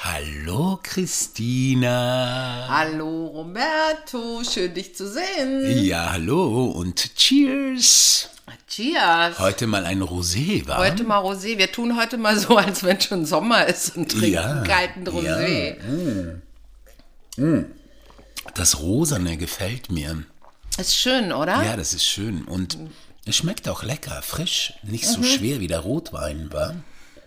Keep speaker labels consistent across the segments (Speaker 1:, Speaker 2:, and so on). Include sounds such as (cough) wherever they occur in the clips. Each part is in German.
Speaker 1: Hallo Christina.
Speaker 2: Hallo Roberto, schön dich zu sehen.
Speaker 1: Ja, hallo und cheers.
Speaker 2: Cheers.
Speaker 1: Heute mal ein Rosé, wa?
Speaker 2: Heute mal Rosé. Wir tun heute mal so, als wenn schon Sommer ist und trinken
Speaker 1: Ja,
Speaker 2: kalten Rosé.
Speaker 1: Das Rosane gefällt mir.
Speaker 2: Ist schön, oder?
Speaker 1: Ja, das ist schön. Und es schmeckt auch lecker, frisch. Nicht so schwer wie der Rotwein, wa?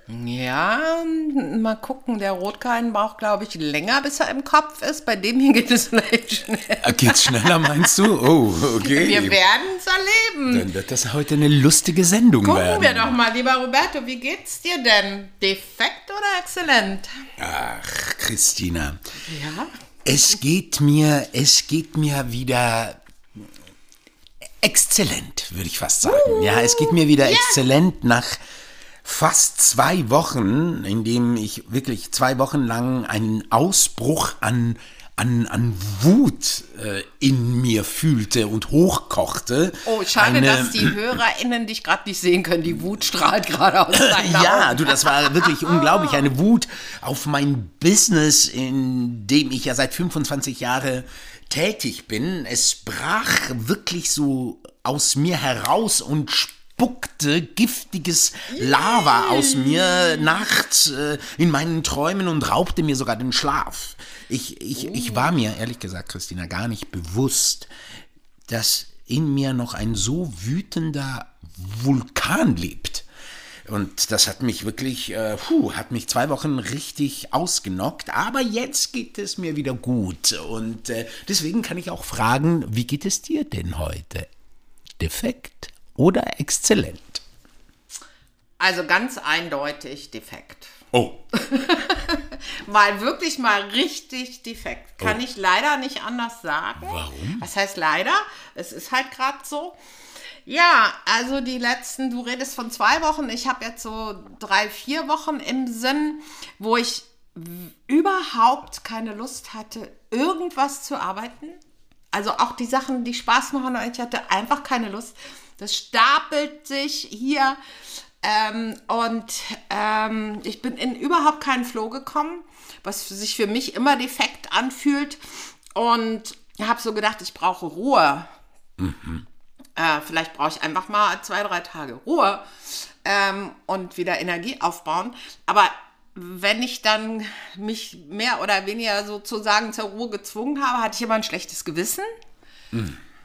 Speaker 2: Ja, mal gucken. Der Rotkein braucht, glaube ich, länger, bis er im Kopf ist. Bei dem hier geht es (laughs) vielleicht schnell.
Speaker 1: Ah, Geht's schneller, meinst du? Oh, okay.
Speaker 2: Wir werden es erleben.
Speaker 1: Dann wird das heute eine lustige Sendung
Speaker 2: Gucken
Speaker 1: werden.
Speaker 2: wir doch mal, lieber Roberto, wie geht's dir denn? Defekt oder exzellent?
Speaker 1: Ach, Christina.
Speaker 2: Ja.
Speaker 1: Es geht mir, es geht mir wieder exzellent, würde ich fast sagen. Ja, es geht mir wieder exzellent nach fast zwei Wochen, in dem ich wirklich zwei Wochen lang einen Ausbruch an an, an Wut äh, in mir fühlte und hochkochte.
Speaker 2: Oh, schade,
Speaker 1: Eine-
Speaker 2: dass die (clears throat) HörerInnen dich gerade nicht sehen können. Die Wut strahlt gerade aus deinen (laughs)
Speaker 1: Ja,
Speaker 2: Augen.
Speaker 1: du, das war wirklich unglaublich. Eine (laughs) Wut auf mein Business, in dem ich ja seit 25 Jahren tätig bin. Es brach wirklich so aus mir heraus und spuckte giftiges Lava aus mir nachts äh, in meinen Träumen und raubte mir sogar den Schlaf. Ich, ich, ich war mir, ehrlich gesagt, Christina, gar nicht bewusst, dass in mir noch ein so wütender Vulkan lebt. Und das hat mich wirklich, äh, puh, hat mich zwei Wochen richtig ausgenockt. Aber jetzt geht es mir wieder gut. Und äh, deswegen kann ich auch fragen, wie geht es dir denn heute? Defekt oder exzellent?
Speaker 2: Also ganz eindeutig defekt.
Speaker 1: Oh. (laughs)
Speaker 2: Mal wirklich mal richtig defekt. Kann
Speaker 1: Oh.
Speaker 2: ich leider nicht anders sagen.
Speaker 1: Warum?
Speaker 2: Was heißt leider? Es ist halt gerade so. Ja, also die letzten, du redest von zwei Wochen. Ich habe jetzt so drei, vier Wochen im Sinn, wo ich überhaupt keine Lust hatte, irgendwas zu arbeiten. Also auch die Sachen, die Spaß machen, ich hatte einfach keine Lust. Das stapelt sich hier ähm, und ähm, ich bin in überhaupt keinen Flow gekommen, was sich für mich immer defekt anfühlt. Und habe so gedacht, ich brauche Ruhe. Äh, vielleicht brauche ich einfach mal zwei, drei Tage Ruhe ähm, und wieder Energie aufbauen. Aber wenn ich dann mich mehr oder weniger sozusagen zur Ruhe gezwungen habe, hatte ich immer ein schlechtes Gewissen.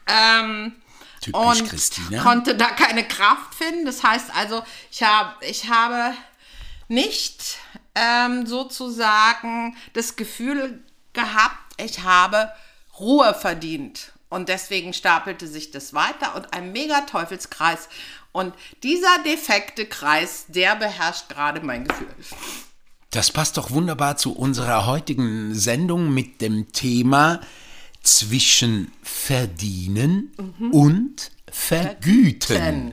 Speaker 2: Ähm,
Speaker 1: Typisch
Speaker 2: und
Speaker 1: Christina.
Speaker 2: konnte da keine Kraft finden. Das heißt also, ich, hab, ich habe nicht ähm, sozusagen das Gefühl gehabt, ich habe Ruhe verdient. Und deswegen stapelte sich das weiter und ein mega Teufelskreis. Und dieser defekte Kreis, der beherrscht gerade mein Gefühl.
Speaker 1: Das passt doch wunderbar zu unserer heutigen Sendung mit dem Thema zwischen verdienen und vergüten.
Speaker 2: Denn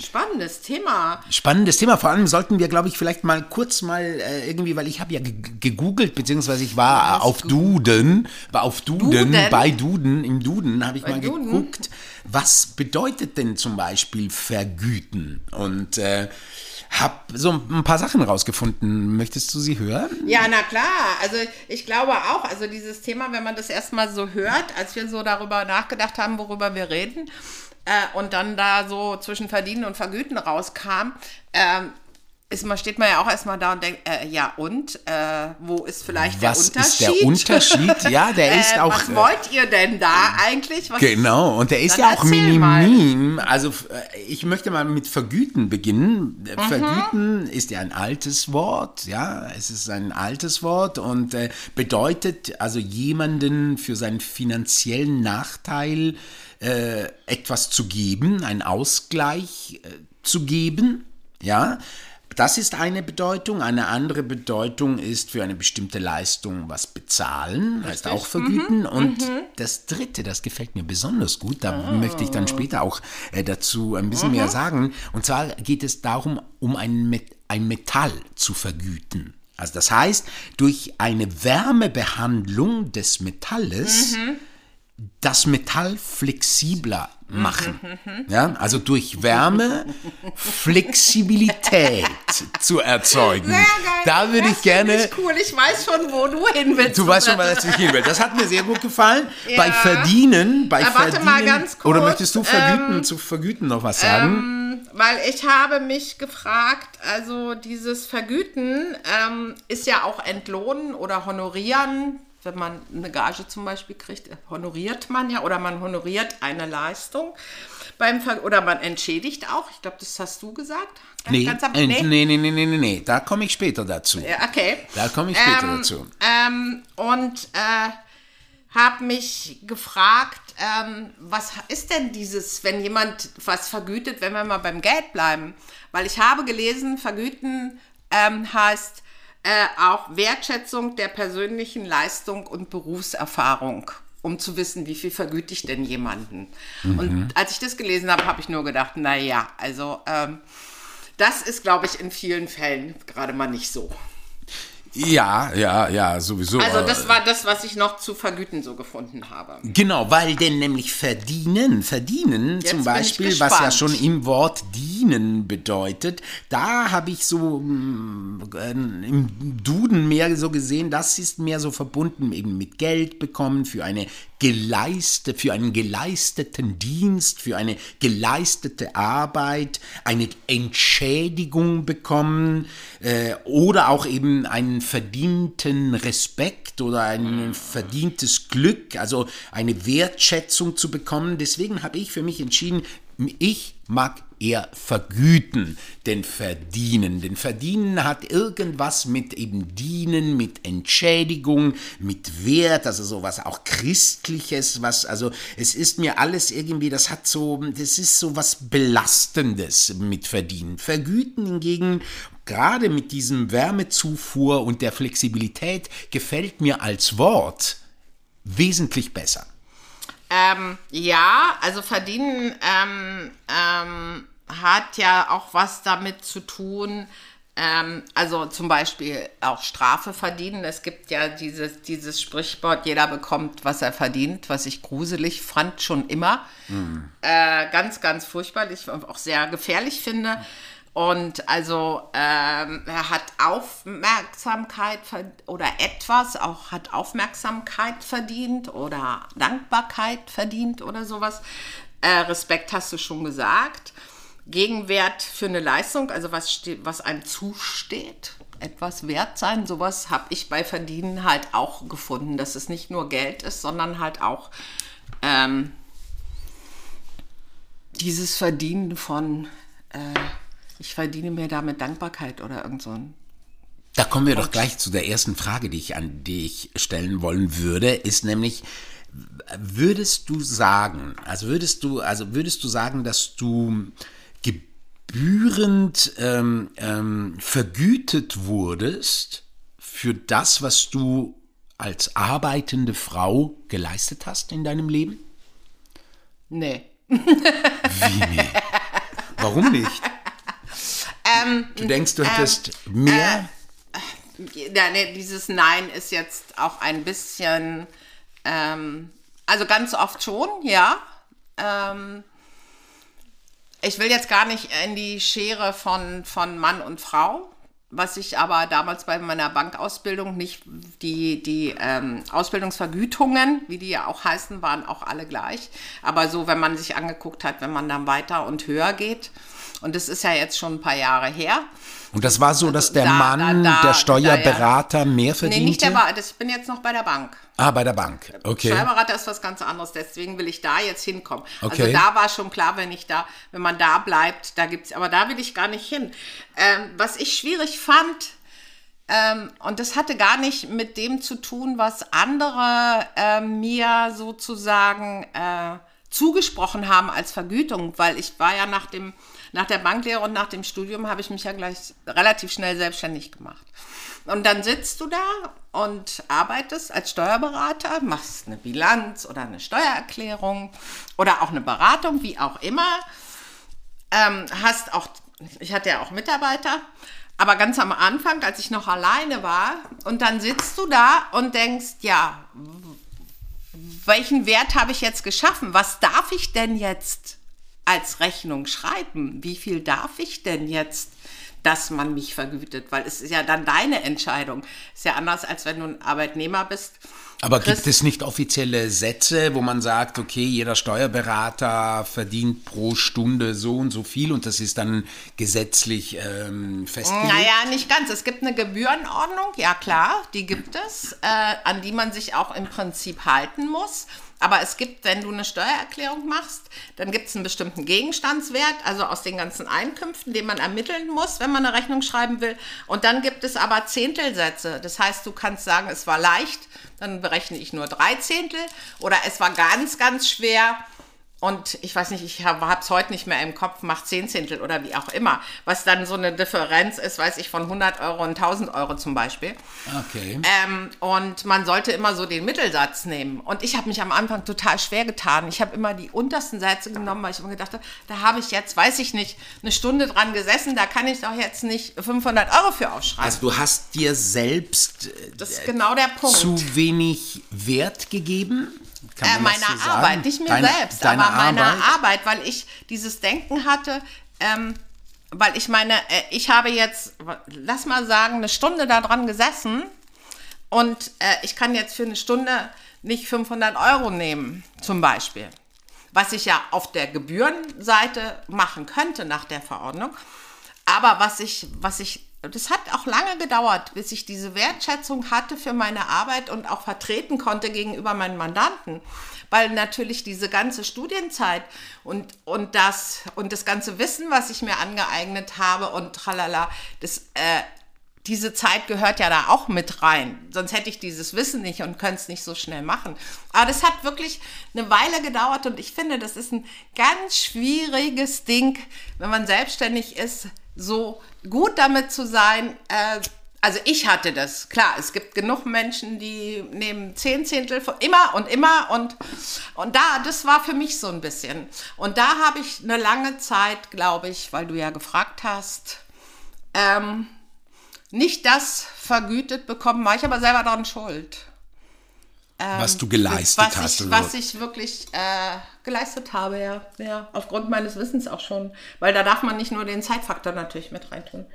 Speaker 2: spannendes Thema.
Speaker 1: Spannendes Thema. Vor allem sollten wir, glaube ich, vielleicht mal kurz mal äh, irgendwie, weil ich habe ja ge- gegoogelt, beziehungsweise ich war
Speaker 2: hast
Speaker 1: auf Duden, war auf Duden,
Speaker 2: Duden?
Speaker 1: bei Duden, im Duden habe ich mal
Speaker 2: Duden?
Speaker 1: geguckt, was bedeutet denn zum Beispiel vergüten? Und äh, habe so ein paar Sachen rausgefunden. Möchtest du sie hören?
Speaker 2: Ja, na klar. Also ich glaube auch, also dieses Thema, wenn man das erstmal so hört, als wir so darüber nachgedacht haben, worüber wir reden, äh, und dann da so zwischen Verdienen und Vergüten rauskam, ähm, ist man, steht man ja auch erstmal da und denkt, äh, ja und, äh, wo ist vielleicht
Speaker 1: Was
Speaker 2: der
Speaker 1: ist
Speaker 2: Unterschied?
Speaker 1: der Unterschied? (laughs) Ja, der ist
Speaker 2: äh,
Speaker 1: auch.
Speaker 2: Was
Speaker 1: äh,
Speaker 2: wollt ihr denn da eigentlich? Was,
Speaker 1: Genau, und der ist ja auch minimin. Also äh, ich möchte mal mit Vergüten beginnen.
Speaker 2: Mhm.
Speaker 1: Vergüten ist ja ein altes Wort, ja, es ist ein altes Wort und bedeutet also jemanden für seinen finanziellen Nachteil etwas zu geben, einen Ausgleich zu geben, ja. Das ist eine Bedeutung. Eine andere Bedeutung ist für eine bestimmte Leistung was bezahlen, heißt auch vergüten. Und das dritte, das gefällt mir besonders gut, da möchte ich dann später auch äh, dazu ein bisschen mehr sagen. Und zwar geht es darum, um ein, Met ein Metall zu vergüten. Also das heißt, durch eine Wärmebehandlung des Metalles das Metall flexibler machen. Ja, also durch Wärme Flexibilität zu erzeugen.
Speaker 2: Sehr geil.
Speaker 1: Da würde
Speaker 2: Das
Speaker 1: ich gerne.
Speaker 2: Ich cool, ich weiß schon, wo du hin willst.
Speaker 1: Du weißt schon, was ich hin will. Das hat mir sehr gut gefallen.
Speaker 2: Ja.
Speaker 1: Bei Verdienen, bei
Speaker 2: warte
Speaker 1: Verdienen.
Speaker 2: mal ganz kurz,
Speaker 1: oder möchtest du vergüten,
Speaker 2: ähm,
Speaker 1: zu vergüten noch was sagen?
Speaker 2: Weil ich habe mich gefragt, also dieses Vergüten ähm, ist ja auch entlohnen oder honorieren. Wenn man eine Gage zum Beispiel kriegt, honoriert man ja oder man honoriert eine Leistung. Beim Ver oder man entschädigt auch. Ich glaube, das hast du gesagt.
Speaker 1: nee,
Speaker 2: Ganz am-
Speaker 1: äh, nee, nee, nee, nee, nee, nee. Da komme ich später dazu.
Speaker 2: Ja, okay.
Speaker 1: Da komme ich später
Speaker 2: Ähm,
Speaker 1: dazu.
Speaker 2: Ähm, und äh, habe mich gefragt, ähm, was ist denn dieses, wenn jemand was vergütet, wenn wir mal beim Geld bleiben? Weil ich habe gelesen, vergüten ähm, heißt äh, auch Wertschätzung der persönlichen Leistung und Berufserfahrung, um zu wissen, wie viel vergüte ich denn jemanden. Und als ich das gelesen habe, habe ich nur gedacht, naja, also ähm, das ist, glaube ich, in vielen Fällen gerade mal nicht so.
Speaker 1: Ja, ja, ja, sowieso.
Speaker 2: Also das war das, was ich noch zu vergüten so gefunden habe.
Speaker 1: Genau, weil denn nämlich verdienen, verdienen
Speaker 2: Jetzt
Speaker 1: zum Beispiel, was ja schon im Wort dienen bedeutet, da habe ich so mm, äh, im Duden mehr so gesehen, das ist mehr so verbunden eben mit Geld bekommen für eine geleiste, für einen geleisteten Dienst, für eine geleistete Arbeit, eine Entschädigung bekommen äh, oder auch eben einen verdienten Respekt oder ein verdientes Glück, also eine Wertschätzung zu bekommen. Deswegen habe ich für mich entschieden, ich mag eher vergüten, denn verdienen. Denn verdienen hat irgendwas mit eben dienen, mit Entschädigung, mit Wert, also sowas auch Christliches, was, also es ist mir alles irgendwie, das hat so, das ist so was Belastendes mit verdienen. Vergüten hingegen, gerade mit diesem Wärmezufuhr und der Flexibilität, gefällt mir als Wort wesentlich besser.
Speaker 2: Ähm, ja, also verdienen ähm, ähm, hat ja auch was damit zu tun. Ähm, also zum Beispiel auch Strafe verdienen. Es gibt ja dieses, dieses Sprichwort, jeder bekommt, was er verdient, was ich gruselig fand schon immer. Äh, ganz, ganz furchtbar, ich auch sehr gefährlich finde. Und also ähm, er hat Aufmerksamkeit oder etwas auch hat Aufmerksamkeit verdient oder Dankbarkeit verdient oder sowas. Äh, Respekt hast du schon gesagt. Gegenwert für eine Leistung, also was, was einem zusteht, etwas wert sein, sowas habe ich bei Verdienen halt auch gefunden, dass es nicht nur Geld ist, sondern halt auch ähm, dieses Verdienen von, äh, ich verdiene mir damit Dankbarkeit oder irgend so ein.
Speaker 1: Da kommen wir doch gleich zu der ersten Frage, die ich an dich stellen wollen würde, ist nämlich, würdest du sagen, also würdest du, also würdest du sagen, dass du gebührend ähm, ähm, vergütet wurdest für das, was du als arbeitende Frau geleistet hast in deinem Leben?
Speaker 2: Nee.
Speaker 1: Wie nee? (laughs) Warum nicht? Du denkst, du hättest mehr?
Speaker 2: Ja, nee, dieses Nein ist jetzt auch ein bisschen, ähm, also ganz oft schon, ja. Ähm, ich will jetzt gar nicht in die Schere von, von Mann und Frau, was ich aber damals bei meiner Bankausbildung nicht, die, die ähm, Ausbildungsvergütungen, wie die ja auch heißen, waren auch alle gleich. Aber so, wenn man sich angeguckt hat, wenn man dann weiter und höher geht, und das ist ja jetzt schon ein paar Jahre her,
Speaker 1: Und das war so, dass der
Speaker 2: da-
Speaker 1: Mann,
Speaker 2: da- da-
Speaker 1: der Steuerberater, mehr verdiente?
Speaker 2: nee, nicht der Bar, das, ich bin jetzt noch bei der Bank.
Speaker 1: Ah, bei der Bank. Okay.
Speaker 2: Steuerberater ist was ganz anderes, deswegen will ich da jetzt hinkommen.
Speaker 1: Okay.
Speaker 2: Also da war schon klar, wenn ich da, wenn man da bleibt, da gibt's, aber da will ich gar nicht hin. Ähm, was ich schwierig fand, ähm, und das hatte gar nicht mit dem zu tun, was andere äh, mir sozusagen äh, zugesprochen haben als Vergütung, weil ich war ja nach dem nach der Banklehre und nach dem Studium habe ich mich ja gleich relativ schnell selbstständig gemacht. Und dann sitzt du da und arbeitest als Steuerberater, machst eine Bilanz oder eine Steuererklärung oder auch eine Beratung, wie auch immer. Ähm, hast auch, ich hatte ja auch Mitarbeiter, aber ganz am Anfang, als ich noch alleine war, und dann sitzt du da und denkst, ja, welchen Wert habe ich jetzt geschaffen? Was darf ich denn jetzt als Rechnung schreiben? Wie viel darf ich denn jetzt, dass man mich vergütet? Weil es ist ja dann deine Entscheidung. Ist ja anders, als wenn du ein Arbeitnehmer bist.
Speaker 1: Aber gibt es nicht offizielle Sätze, wo man sagt, okay, jeder Steuerberater verdient pro Stunde so und so viel und das ist dann gesetzlich ähm, festgelegt?
Speaker 2: Naja, nicht ganz. Es gibt eine Gebührenordnung, ja klar, die gibt es, äh, an die man sich auch im Prinzip halten muss. Aber es gibt, wenn du eine Steuererklärung machst, dann gibt es einen bestimmten Gegenstandswert, also aus den ganzen Einkünften, den man ermitteln muss, wenn man eine Rechnung schreiben will. Und dann gibt es aber Zehntelsätze. Das heißt, du kannst sagen, es war leicht, dann berechne ich nur drei Zehntel. Oder es war ganz, ganz schwer, und ich weiß nicht, ich habe es heute nicht mehr im Kopf, macht Zehnzehntel oder wie auch immer, was dann so eine Differenz ist, weiß ich, von 100 Euro und 1000 Euro zum Beispiel.
Speaker 1: Okay.
Speaker 2: Ähm, und man sollte immer so den Mittelsatz nehmen. Und ich habe mich am Anfang total schwer getan. Ich habe immer die untersten Sätze genommen, weil ich immer gedacht habe, da habe ich jetzt, weiß ich nicht, eine Stunde dran gesessen, da kann ich doch jetzt nicht 500 Euro für aufschreiben.
Speaker 1: Also du hast dir selbst
Speaker 2: das ist genau der Punkt.
Speaker 1: zu wenig Wert gegeben?
Speaker 2: Äh, meiner so Arbeit, nicht mir deine, selbst, deine aber meiner Arbeit? Arbeit, weil ich dieses Denken hatte, ähm, weil ich meine, äh, ich habe jetzt, lass mal sagen, eine Stunde da dran gesessen und äh, ich kann jetzt für eine Stunde nicht 500 Euro nehmen, zum Beispiel. Was ich ja auf der Gebührenseite machen könnte nach der Verordnung. Aber was ich, was ich das hat auch lange gedauert, bis ich diese Wertschätzung hatte für meine Arbeit und auch vertreten konnte gegenüber meinen Mandanten. Weil natürlich diese ganze Studienzeit und, und, das, und das ganze Wissen, was ich mir angeeignet habe und tralala, das, äh, diese Zeit gehört ja da auch mit rein. Sonst hätte ich dieses Wissen nicht und könnte es nicht so schnell machen. Aber das hat wirklich eine Weile gedauert und ich finde, das ist ein ganz schwieriges Ding, wenn man selbstständig ist, so gut damit zu sein. Äh, also ich hatte das, klar, es gibt genug Menschen, die nehmen zehn Zehntel von immer und immer und, und da, das war für mich so ein bisschen. Und da habe ich eine lange Zeit, glaube ich, weil du ja gefragt hast, ähm, nicht das vergütet bekommen, war ich aber selber daran schuld.
Speaker 1: Ähm, was du geleistet
Speaker 2: was
Speaker 1: hast.
Speaker 2: Ich, was ich wirklich äh, geleistet habe, ja. ja. Aufgrund meines Wissens auch schon. Weil da darf man nicht nur den Zeitfaktor natürlich mit reintun.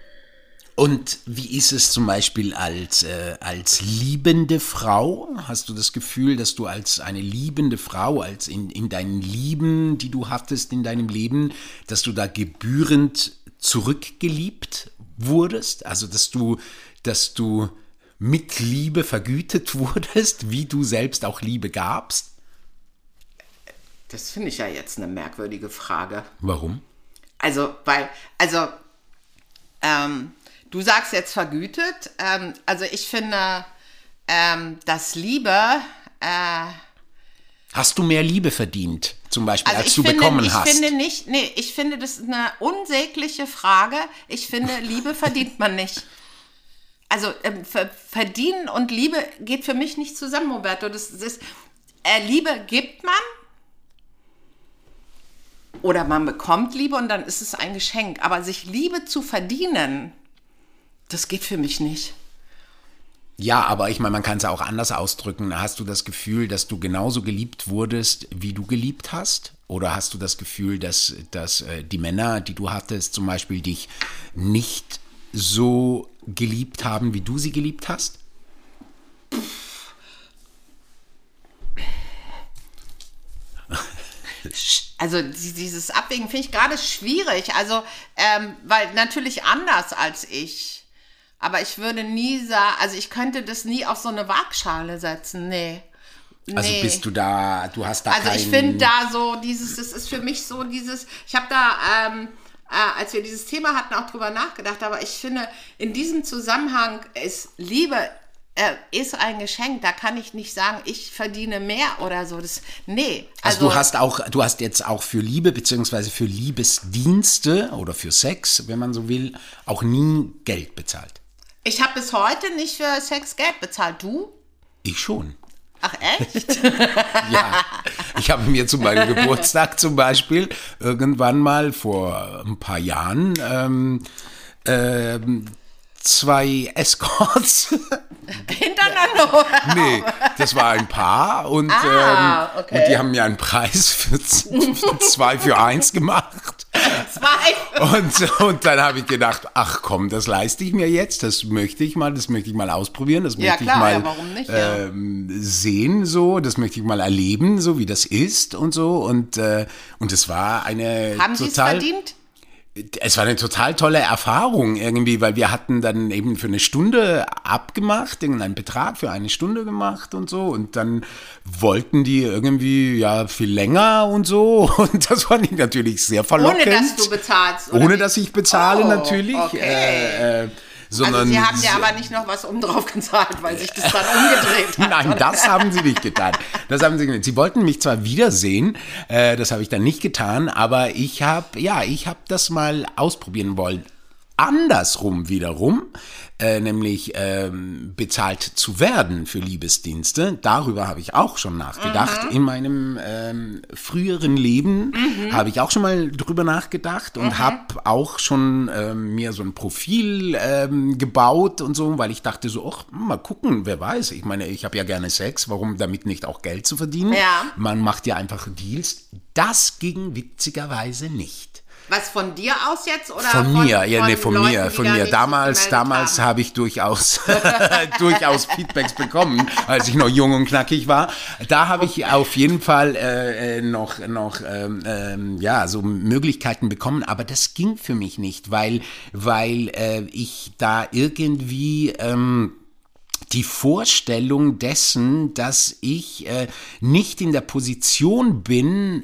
Speaker 1: Und wie ist es zum Beispiel als, äh, als liebende Frau? Hast du das Gefühl, dass du als eine liebende Frau, als in, in deinen Lieben, die du hattest in deinem Leben, dass du da gebührend zurückgeliebt wurdest? Also, dass du, dass du mit Liebe vergütet (laughs) wurdest, wie du selbst auch Liebe gabst?
Speaker 2: Das finde ich ja jetzt eine merkwürdige Frage.
Speaker 1: Warum?
Speaker 2: Also, weil, also, ähm, du sagst jetzt vergütet. Ähm, also, ich finde, ähm, dass Liebe. Äh,
Speaker 1: hast du mehr Liebe verdient, zum Beispiel,
Speaker 2: also
Speaker 1: als du
Speaker 2: finde,
Speaker 1: bekommen
Speaker 2: ich
Speaker 1: hast?
Speaker 2: Ich finde nicht, nee, ich finde, das ist eine unsägliche Frage. Ich finde, Liebe verdient man nicht also ähm, verdienen und Liebe geht für mich nicht zusammen, Roberto. Das, das äh, Liebe gibt man oder man bekommt Liebe und dann ist es ein Geschenk. Aber sich Liebe zu verdienen, das geht für mich nicht.
Speaker 1: Ja, aber ich meine, man kann es auch anders ausdrücken. Hast du das Gefühl, dass du genauso geliebt wurdest, wie du geliebt hast? Oder hast du das Gefühl, dass, dass äh, die Männer, die du hattest, zum Beispiel dich nicht so geliebt haben, wie du sie geliebt hast?
Speaker 2: Also dieses Abwägen finde ich gerade schwierig. Also, ähm, weil natürlich anders als ich. Aber ich würde nie sagen, also ich könnte das nie auf so eine Waagschale setzen. Nee.
Speaker 1: Also nee. bist du da, du hast da
Speaker 2: Also ich finde da so dieses, das ist für mich so dieses, ich habe da, ähm, äh, als wir dieses Thema hatten, auch drüber nachgedacht. Aber ich finde, in diesem Zusammenhang ist Liebe äh, ist ein Geschenk. Da kann ich nicht sagen, ich verdiene mehr oder so. Das, nee.
Speaker 1: Also, also, du hast auch, du hast jetzt auch für Liebe beziehungsweise für Liebesdienste oder für Sex, wenn man so will, auch nie Geld bezahlt.
Speaker 2: Ich habe bis heute nicht für Sex Geld bezahlt. Du?
Speaker 1: Ich schon.
Speaker 2: Ach echt? (laughs)
Speaker 1: ja. Ich habe mir zu meinem Geburtstag zum Beispiel irgendwann mal vor ein paar Jahren ähm, ähm, zwei Escorts (laughs)
Speaker 2: hintereinander
Speaker 1: nee, das war ein Paar und,
Speaker 2: Ah,
Speaker 1: ähm,
Speaker 2: okay.
Speaker 1: und die haben mir einen Preis für, zwei für eins gemacht.
Speaker 2: Zwei.
Speaker 1: Und, und dann habe ich gedacht, ach komm, das leiste ich mir jetzt, das möchte ich mal, das möchte ich mal ausprobieren, das
Speaker 2: Ja,
Speaker 1: möchte
Speaker 2: klar,
Speaker 1: ich mal
Speaker 2: ja, warum nicht, ja.
Speaker 1: ähm, sehen, so, das möchte ich mal erleben, so wie das ist und so. Und, äh, und es war eine
Speaker 2: Haben Sie es verdient?
Speaker 1: Es war eine total tolle Erfahrung irgendwie, weil wir hatten dann eben für eine Stunde abgemacht, irgendeinen Betrag für eine Stunde gemacht und so und dann wollten die irgendwie ja viel länger und so (laughs) und das fand ich natürlich sehr verlockend.
Speaker 2: Ohne dass du bezahlst. oder
Speaker 1: Ohne
Speaker 2: wie?
Speaker 1: dass ich bezahle
Speaker 2: Oh,
Speaker 1: natürlich.
Speaker 2: Okay.
Speaker 1: Äh, äh, sondern
Speaker 2: also sie haben dir aber nicht noch was um drauf gezahlt, weil sich das dann (laughs) umgedreht hat.
Speaker 1: Nein, das haben sie nicht getan. Das haben sie nicht. Sie wollten mich zwar wiedersehen, äh, das habe ich dann nicht getan, aber ich habe, ja, ich habe das mal ausprobieren wollen. Andersrum wiederum, äh, nämlich ähm, bezahlt zu werden für Liebesdienste. Darüber habe ich auch schon nachgedacht. In meinem ähm, früheren Leben habe ich auch schon mal drüber nachgedacht und habe auch schon ähm, mir so ein Profil ähm, gebaut und so, weil ich dachte so, ach, mal gucken, wer weiß. Ich meine, ich habe ja gerne Sex, warum damit nicht auch Geld zu verdienen?
Speaker 2: Ja.
Speaker 1: Man macht ja einfach Deals. Das ging witzigerweise nicht.
Speaker 2: Was von dir aus jetzt oder
Speaker 1: Von mir, ja, nee, von
Speaker 2: Leuten,
Speaker 1: mir, von mir. Damals, damals habe ich durchaus, (laughs) durchaus Feedbacks bekommen, als ich noch jung und knackig war. Da habe ich auf jeden Fall äh, äh, noch, noch, ähm, ähm, ja, so Möglichkeiten bekommen, aber das ging für mich nicht, weil, weil äh, ich da irgendwie, ähm, die Vorstellung dessen, dass ich äh, nicht in der Position bin,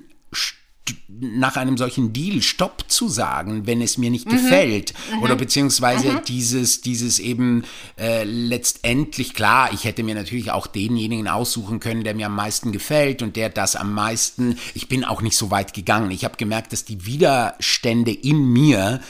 Speaker 1: nach einem solchen Deal Stopp zu sagen, wenn es mir nicht gefällt. Oder beziehungsweise dieses, dieses eben äh, letztendlich, klar, ich hätte mir natürlich auch denjenigen aussuchen können, der mir am meisten gefällt und der das am meisten, ich bin auch nicht so weit gegangen. Ich habe gemerkt, dass die Widerstände in mir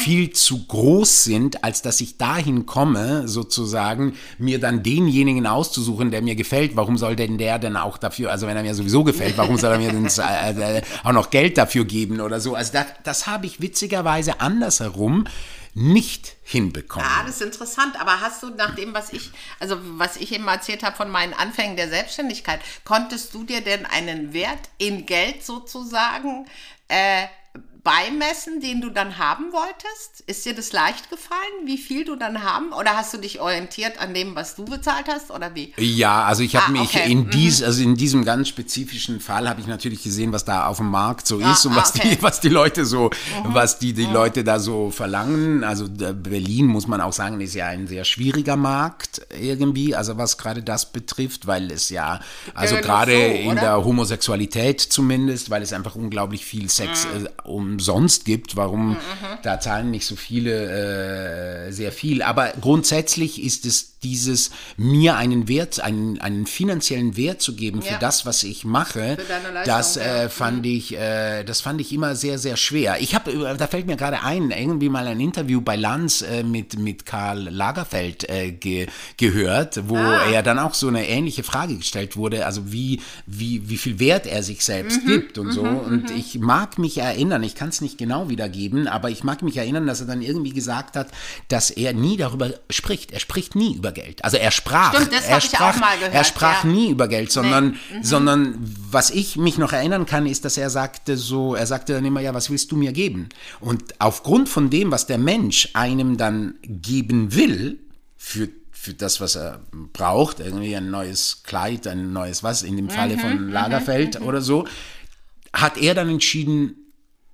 Speaker 1: viel zu groß sind, als dass ich dahin komme, sozusagen, mir dann denjenigen auszusuchen, der mir gefällt. Warum soll denn der denn auch dafür, also wenn er mir sowieso gefällt, warum soll er mir denn (laughs) äh, äh, auch noch Geld dafür geben oder so? Also das, das habe ich witzigerweise andersherum nicht hinbekommen.
Speaker 2: Ah, das ist interessant. Aber hast du nach dem, was ich, also was ich eben erzählt habe von meinen Anfängen der Selbstständigkeit, konntest du dir denn einen Wert in Geld sozusagen äh, beimessen, den du dann haben wolltest? Ist dir das leicht gefallen, wie viel du dann haben? Oder hast du dich orientiert an dem, was du bezahlt hast? Oder wie?
Speaker 1: Ja, also ich habe
Speaker 2: Ah,
Speaker 1: mich
Speaker 2: okay.
Speaker 1: in dies, also in diesem ganz spezifischen Fall habe ich natürlich gesehen, was da auf dem Markt so
Speaker 2: Ah,
Speaker 1: ist und
Speaker 2: ah,
Speaker 1: was
Speaker 2: okay. Mhm. (laughs)
Speaker 1: die, was die Leute so, was die die Leute da so verlangen. Also Berlin muss man auch sagen, ist ja ein sehr schwieriger Markt irgendwie, also was gerade das betrifft, weil es ja, also gerade
Speaker 2: so,
Speaker 1: in der Homosexualität zumindest, weil es einfach unglaublich viel Sex
Speaker 2: Mhm.
Speaker 1: äh, umsonst gibt. Warum da zahlen nicht so viele äh, sehr viel? Aber grundsätzlich ist es dieses mir einen Wert, einen, einen finanziellen Wert zu geben für
Speaker 2: Ja.
Speaker 1: das, was ich mache,
Speaker 2: Für Leistung,
Speaker 1: das
Speaker 2: ja.
Speaker 1: äh, fand ich, äh, das fand ich immer sehr, sehr schwer. Ich habe, da fällt mir gerade ein, irgendwie mal ein Interview bei Lanz äh, mit mit Karl Lagerfeld äh, ge, gehört, wo
Speaker 2: Ah.
Speaker 1: er dann auch so eine ähnliche Frage gestellt wurde, also wie wie wie viel Wert er sich selbst
Speaker 2: Mhm,
Speaker 1: gibt und so. Und ich mag mich erinnern, ich kann es nicht genau wiedergeben, aber ich mag mich erinnern, dass er dann irgendwie gesagt hat, dass er nie darüber spricht. Er spricht nie über Geld. Also er sprach,
Speaker 2: Stimmt, das
Speaker 1: er
Speaker 2: ich auch mal gehört,
Speaker 1: er sprach
Speaker 2: ja.
Speaker 1: nie über Geld, sondern, sondern was ich mich noch erinnern kann, ist, dass er sagte so, er sagte dann immer, ja, was willst du mir geben? Und aufgrund von dem, was der Mensch einem dann geben will, für für das, was er braucht, irgendwie ein neues Kleid, ein neues was, in dem Falle von Lagerfeld oder so, hat er dann entschieden,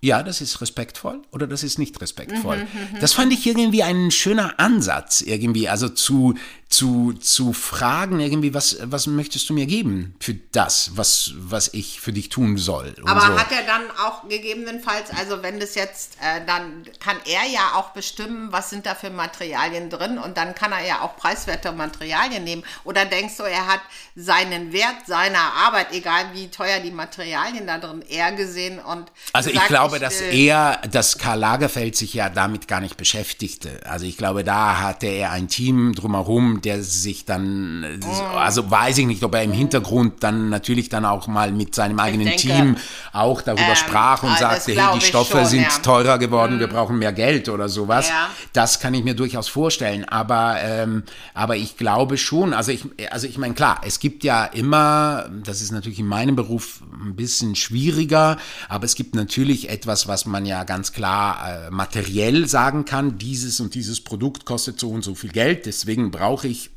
Speaker 1: ja, das ist respektvoll oder das ist nicht respektvoll. Das fand ich irgendwie ein schöner Ansatz irgendwie, also zu zu zu fragen irgendwie, was was möchtest du mir geben für das, was was ich für dich tun soll.
Speaker 2: Aber
Speaker 1: so.
Speaker 2: hat er dann auch gegebenenfalls, also wenn das jetzt, äh, dann kann er ja auch bestimmen, was sind da für Materialien drin und dann kann er ja auch preiswerte Materialien nehmen. Oder denkst du, er hat seinen Wert seiner Arbeit, egal wie teuer die Materialien da drin, eher gesehen und
Speaker 1: Also ich
Speaker 2: gesagt,
Speaker 1: glaube, glaube, dass
Speaker 2: will.
Speaker 1: er, dass Karl Lagerfeld sich ja damit gar nicht beschäftigte. Also ich glaube, da hatte er ein Team drumherum, der sich dann, also weiß ich nicht, ob er im Hintergrund dann natürlich dann auch mal mit seinem eigenen
Speaker 2: denke,
Speaker 1: Team auch darüber
Speaker 2: ähm,
Speaker 1: sprach und
Speaker 2: ah,
Speaker 1: sagte, hey, die Stoffe
Speaker 2: schon,
Speaker 1: sind
Speaker 2: ja. Mhm.
Speaker 1: teurer geworden, wir brauchen mehr Geld oder sowas.
Speaker 2: Ja.
Speaker 1: Das kann ich mir durchaus vorstellen. Aber, ähm, aber ich glaube schon, also ich, also ich meine, klar, es gibt ja immer, das ist natürlich in meinem Beruf ein bisschen schwieriger, aber es gibt natürlich etwas, was man ja ganz klar äh, materiell sagen kann, dieses und dieses Produkt kostet so und so viel Geld, deswegen brauche ich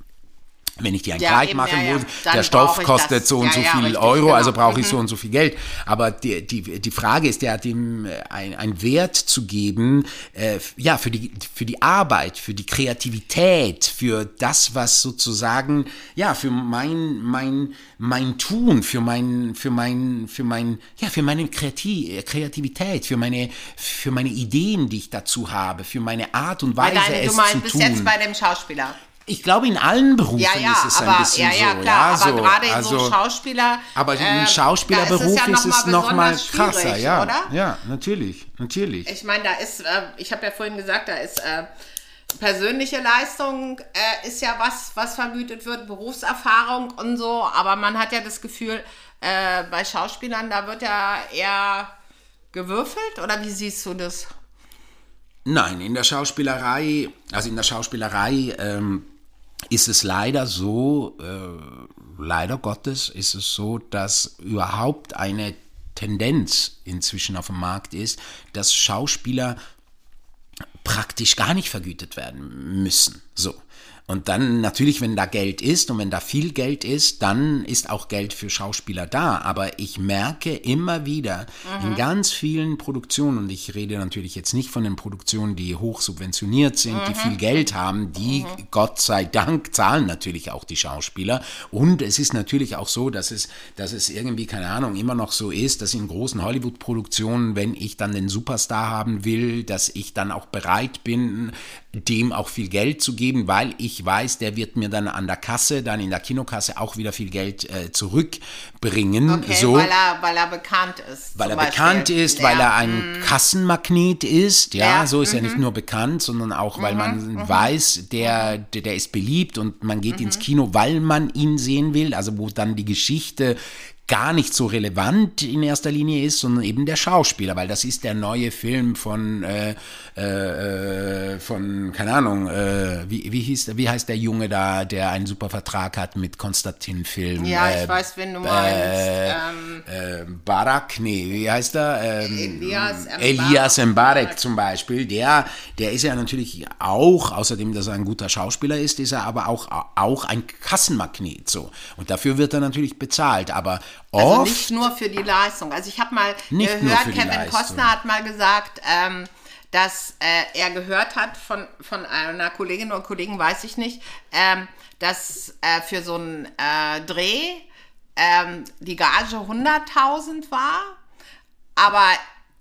Speaker 1: wenn ich dir ein
Speaker 2: Ja,
Speaker 1: Kleid
Speaker 2: eben,
Speaker 1: machen
Speaker 2: ja, ja.
Speaker 1: der Stoff
Speaker 2: brauche
Speaker 1: kostet so und so viel
Speaker 2: richtig,
Speaker 1: Euro,
Speaker 2: genau.
Speaker 1: also brauche ich
Speaker 2: Mhm.
Speaker 1: so und so viel Geld. Aber die, die, die Frage ist ja, dem äh, ein, ein Wert zu geben, äh, ja, für die, für die Arbeit, für die Kreativität, für das, was sozusagen, ja, für mein, mein, mein Tun, für mein, für mein, für mein, ja, für meine Kreati Kreativität, für meine, für meine Ideen, die ich dazu habe, für meine Art und Weise,
Speaker 2: deine,
Speaker 1: es
Speaker 2: du meinst
Speaker 1: zu
Speaker 2: bis
Speaker 1: tun.
Speaker 2: jetzt bei dem Schauspieler.
Speaker 1: Ich glaube, in allen Berufen
Speaker 2: Ja, ja,
Speaker 1: ist es
Speaker 2: aber
Speaker 1: ein bisschen
Speaker 2: ja, ja,
Speaker 1: so.
Speaker 2: klar,
Speaker 1: ja,
Speaker 2: aber
Speaker 1: so,
Speaker 2: gerade in
Speaker 1: also,
Speaker 2: so Schauspieler.
Speaker 1: Aber im
Speaker 2: ähm,
Speaker 1: Schauspielerberuf ist es noch mal
Speaker 2: besonders
Speaker 1: krasser, ja.
Speaker 2: Oder?
Speaker 1: Ja, natürlich, natürlich.
Speaker 2: Ich meine, da ist, äh, ich habe ja vorhin gesagt, da ist äh, persönliche Leistung äh, ist ja was, was vergütet wird, Berufserfahrung und so, aber man hat ja das Gefühl, äh, bei Schauspielern, da wird ja eher gewürfelt oder wie siehst du das?
Speaker 1: Nein, in der Schauspielerei, also in der Schauspielerei ähm, ist es leider so, äh, leider Gottes ist es so, dass überhaupt eine Tendenz inzwischen auf dem Markt ist, dass Schauspieler praktisch gar nicht vergütet werden müssen. So. Und dann natürlich, wenn da Geld ist und wenn da viel Geld ist, dann ist auch Geld für Schauspieler da. Aber ich merke immer wieder in ganz vielen Produktionen, und ich rede natürlich jetzt nicht von den Produktionen, die hoch subventioniert sind, die viel Geld haben, die Gott sei Dank zahlen natürlich auch die Schauspieler. Und es ist natürlich auch so, dass es, dass es irgendwie, keine Ahnung, immer noch so ist, dass in großen Hollywood-Produktionen, wenn ich dann den Superstar haben will, dass ich dann auch bereit bin, dem auch viel Geld zu geben, weil ich weiß, der wird mir dann an der Kasse, dann in der Kinokasse auch wieder viel Geld äh, zurückbringen.
Speaker 2: Okay,
Speaker 1: so
Speaker 2: weil, er, weil er bekannt ist.
Speaker 1: weil er
Speaker 2: zum
Speaker 1: bekannt
Speaker 2: Beispiel.
Speaker 1: ist, weil
Speaker 2: Ja.
Speaker 1: er ein Kassenmagnet ist, ja,
Speaker 2: Ja, mhm.
Speaker 1: so ist er nicht nur bekannt, sondern auch, weil man weiß, der, der, der ist beliebt und man geht
Speaker 2: Mhm.
Speaker 1: ins Kino, weil man ihn sehen will, also wo dann die Geschichte gar nicht so relevant in erster Linie ist, sondern eben der Schauspieler, weil das ist der neue Film von, äh, äh, äh, von keine Ahnung, äh, wie, wie, hieß, wie heißt der Junge da, der einen super Vertrag hat mit Konstantin-Film?
Speaker 2: Ja,
Speaker 1: äh,
Speaker 2: ich weiß, wen du meinst. ähm,
Speaker 1: äh, Barak, nee, wie heißt er? Ähm,
Speaker 2: Elias Mbarek.
Speaker 1: Elias Mbarek zum Beispiel, der, der ist ja natürlich auch, außerdem, dass er ein guter Schauspieler ist, ist er aber auch, auch ein Kassenmagnet so. Und dafür wird er natürlich bezahlt, aber
Speaker 2: Also
Speaker 1: oft,
Speaker 2: nicht nur für die Leistung. Also ich habe mal gehört, Kevin
Speaker 1: Leistung.
Speaker 2: Costner hat mal gesagt, ähm, dass äh, er gehört hat von, von einer Kollegin oder Kollegen, weiß ich nicht, ähm, dass äh, für so einen äh, Dreh ähm, die Gage 100.000 war, aber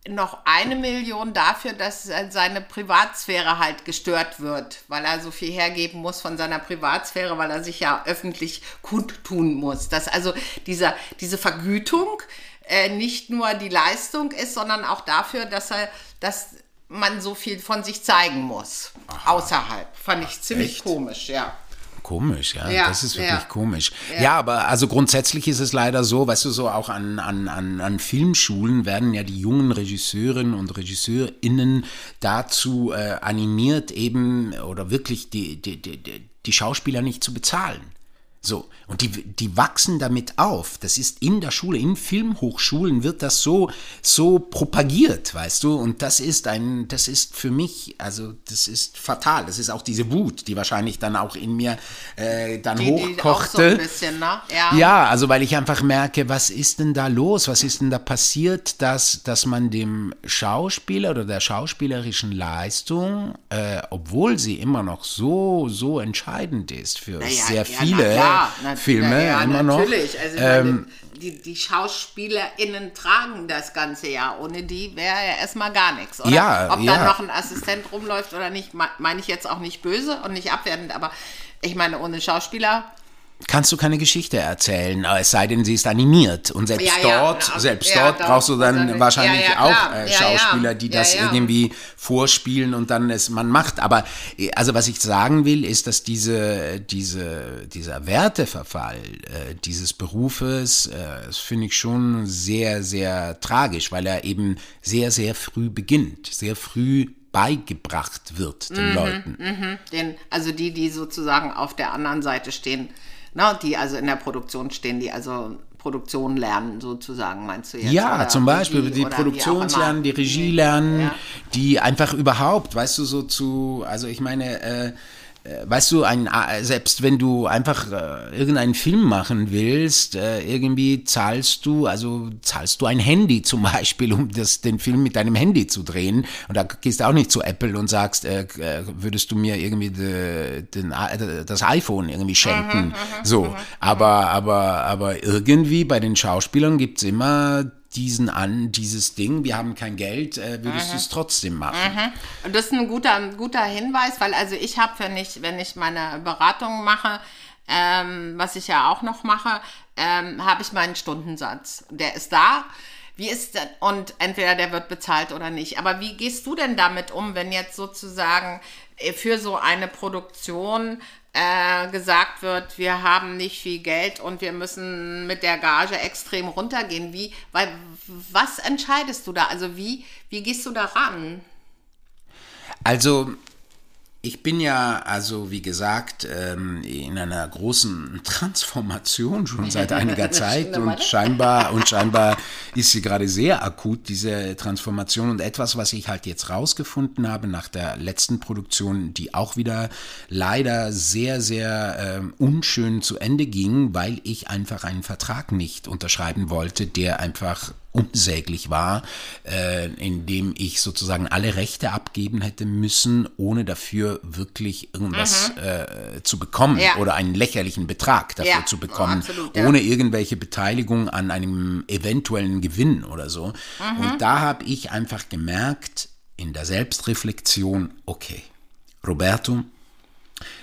Speaker 2: noch eine Million dafür, dass äh, seine Privatsphäre halt gestört wird, weil er so viel hergeben muss von seiner Privatsphäre, weil er sich ja öffentlich kundtun muss. Dass also dieser, diese Vergütung äh, nicht nur die Leistung ist, sondern auch dafür, dass er, dass man so viel von sich zeigen muss. Außerhalb. Fand ich ziemlich
Speaker 1: Echt?
Speaker 2: komisch, ja.
Speaker 1: Komisch, ja,
Speaker 2: Ja,
Speaker 1: das ist wirklich
Speaker 2: ja.
Speaker 1: komisch. Ja.
Speaker 2: Ja.
Speaker 1: aber also grundsätzlich ist es leider so, weißt du, so auch an, an, an, an Filmschulen werden ja die jungen Regisseurinnen und RegisseurInnen dazu äh, animiert, eben oder wirklich die, die, die- die Schauspieler nicht zu bezahlen. So, und die, die wachsen damit auf. Das ist in der Schule, in Filmhochschulen wird das so, so propagiert, weißt du? Und das ist ein, das ist für mich, also das ist fatal. Das ist auch diese Wut, die wahrscheinlich dann auch in mir äh, dann
Speaker 2: Die, die auch so
Speaker 1: hochkochte.
Speaker 2: bisschen, ne? Ja.
Speaker 1: Ja, also weil ich einfach merke, was ist denn da los? Was ist denn da passiert, dass, dass man dem Schauspieler oder der schauspielerischen Leistung, äh, obwohl sie immer noch so, so entscheidend ist für
Speaker 2: Naja,
Speaker 1: sehr
Speaker 2: ja,
Speaker 1: viele
Speaker 2: na na-
Speaker 1: Filme
Speaker 2: na ja,
Speaker 1: immer noch.
Speaker 2: Natürlich, also
Speaker 1: Ähm,
Speaker 2: meine, die, die SchauspielerInnen tragen das ganze ja. Ohne die wäre ja erstmal gar nichts, oder?
Speaker 1: Ja,
Speaker 2: Ob
Speaker 1: ja.
Speaker 2: dann noch ein Assistent rumläuft oder nicht, me- meine ich jetzt auch nicht böse und nicht abwertend, aber ich meine, ohne Schauspieler
Speaker 1: kannst du keine Geschichte erzählen, es sei denn, sie ist animiert. Und selbst
Speaker 2: Ja, ja,
Speaker 1: dort,
Speaker 2: na,
Speaker 1: selbst
Speaker 2: ja,
Speaker 1: dort brauchst du dann wahrscheinlich auch äh. Schauspieler, die das irgendwie vorspielen und dann es man macht. Aber äh, also was ich sagen will, ist, dass diese, diese, dieser Werteverfall äh, dieses Berufes, äh, das finde ich schon sehr, sehr tragisch, weil er eben sehr, sehr früh beginnt, sehr früh beigebracht wird
Speaker 2: Mhm,
Speaker 1: den Leuten.
Speaker 2: Den, also die, die sozusagen auf der anderen Seite stehen, ne, die also in der Produktion stehen, die also Produktion lernen, sozusagen, meinst du jetzt?
Speaker 1: Ja,
Speaker 2: Oder
Speaker 1: zum Beispiel
Speaker 2: Regie
Speaker 1: die
Speaker 2: auch
Speaker 1: Produktionslernen, die. Regie lernen,
Speaker 2: Ja.
Speaker 1: die einfach überhaupt, weißt du, so zu, also ich meine, äh, weißt du, ein, äh, selbst wenn du einfach äh, irgendeinen Film machen willst, äh, irgendwie zahlst du, also zahlst du ein Handy (laughs) zum Beispiel, um das, den Film mit deinem Handy zu drehen. Und da gehst du auch nicht zu Apple und sagst, äh, äh, würdest du mir irgendwie de, den, äh, das iPhone irgendwie schenken. so, aber, aber, aber irgendwie bei den Schauspielern gibt's immer diesen an, dieses Ding, wir haben kein Geld, äh, würdest du es trotzdem machen.
Speaker 2: Und das ist ein guter, ein guter Hinweis, weil also ich habe, wenn ich, wenn ich meine Beratung mache, ähm, was ich ja auch noch mache, ähm, habe ich meinen Stundensatz. Der ist da. Wie ist denn, und entweder der wird bezahlt oder nicht. Aber wie gehst du denn damit um, wenn jetzt sozusagen äh, für so eine Produktion äh, gesagt wird, wir haben nicht viel Geld und wir müssen mit der Gage extrem runtergehen? Wie, weil, was entscheidest du da? Also wie, wie gehst du da ran?
Speaker 1: Also, ich bin ja, also wie gesagt, ähm, in einer großen Transformation schon seit einiger (laughs) Zeit und scheinbar, und scheinbar ist sie gerade sehr akut, diese Transformation. Und etwas, was ich halt jetzt rausgefunden habe nach der letzten Produktion, die auch wieder leider sehr, sehr ähm, unschön zu Ende ging, weil ich einfach einen Vertrag nicht unterschreiben wollte, der einfach unsäglich war, äh, in dem ich sozusagen alle Rechte abgeben hätte müssen, ohne dafür wirklich irgendwas äh, zu bekommen
Speaker 2: Mhm. Ja.
Speaker 1: oder einen lächerlichen Betrag dafür
Speaker 2: Ja,
Speaker 1: zu bekommen,
Speaker 2: absolut, ja.
Speaker 1: ohne irgendwelche Beteiligung an einem eventuellen Gewinn oder so.
Speaker 2: Mhm.
Speaker 1: Und da habe ich einfach gemerkt, in der Selbstreflexion, okay, Roberto,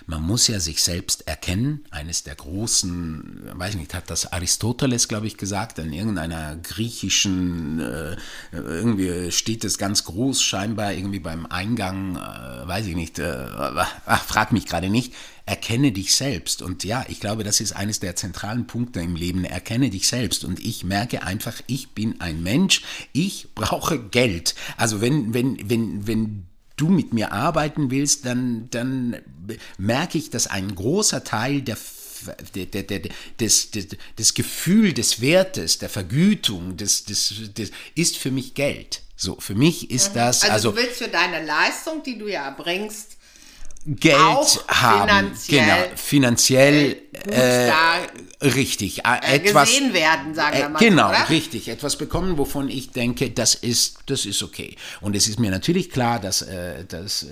Speaker 1: man muss ja sich selbst erkennen. Eines der großen, weiß ich nicht, hat das Aristoteles, glaube ich, gesagt, in irgendeiner griechischen, äh, irgendwie steht es ganz groß, scheinbar irgendwie beim Eingang, äh, weiß ich nicht, äh, ach, frag mich gerade nicht. Erkenne dich selbst. Und ja, ich glaube, das ist eines der zentralen Punkte im Leben. Erkenne dich selbst. Und ich merke einfach, ich bin ein Mensch. Ich brauche Geld. Also wenn, wenn, wenn, wenn du mit mir arbeiten willst, dann, dann merke ich, dass ein großer Teil der des, des, des Gefühl des Wertes, der Vergütung, des, des, des, ist für mich Geld. So, für mich ist das,
Speaker 2: Also,
Speaker 1: also,
Speaker 2: du willst für deine Leistung, die du ja bringst,
Speaker 1: Geld
Speaker 2: auch
Speaker 1: haben.
Speaker 2: finanziell,
Speaker 1: genau, finanziell äh,
Speaker 2: da,
Speaker 1: richtig. Äh,
Speaker 2: äh,
Speaker 1: etwas,
Speaker 2: gesehen werden, sagen wir
Speaker 1: äh,
Speaker 2: mal.
Speaker 1: Genau,
Speaker 2: oder?
Speaker 1: richtig. Etwas bekommen, wovon ich denke, das ist, das ist okay. Und es ist mir natürlich klar, dass, äh, dass, äh,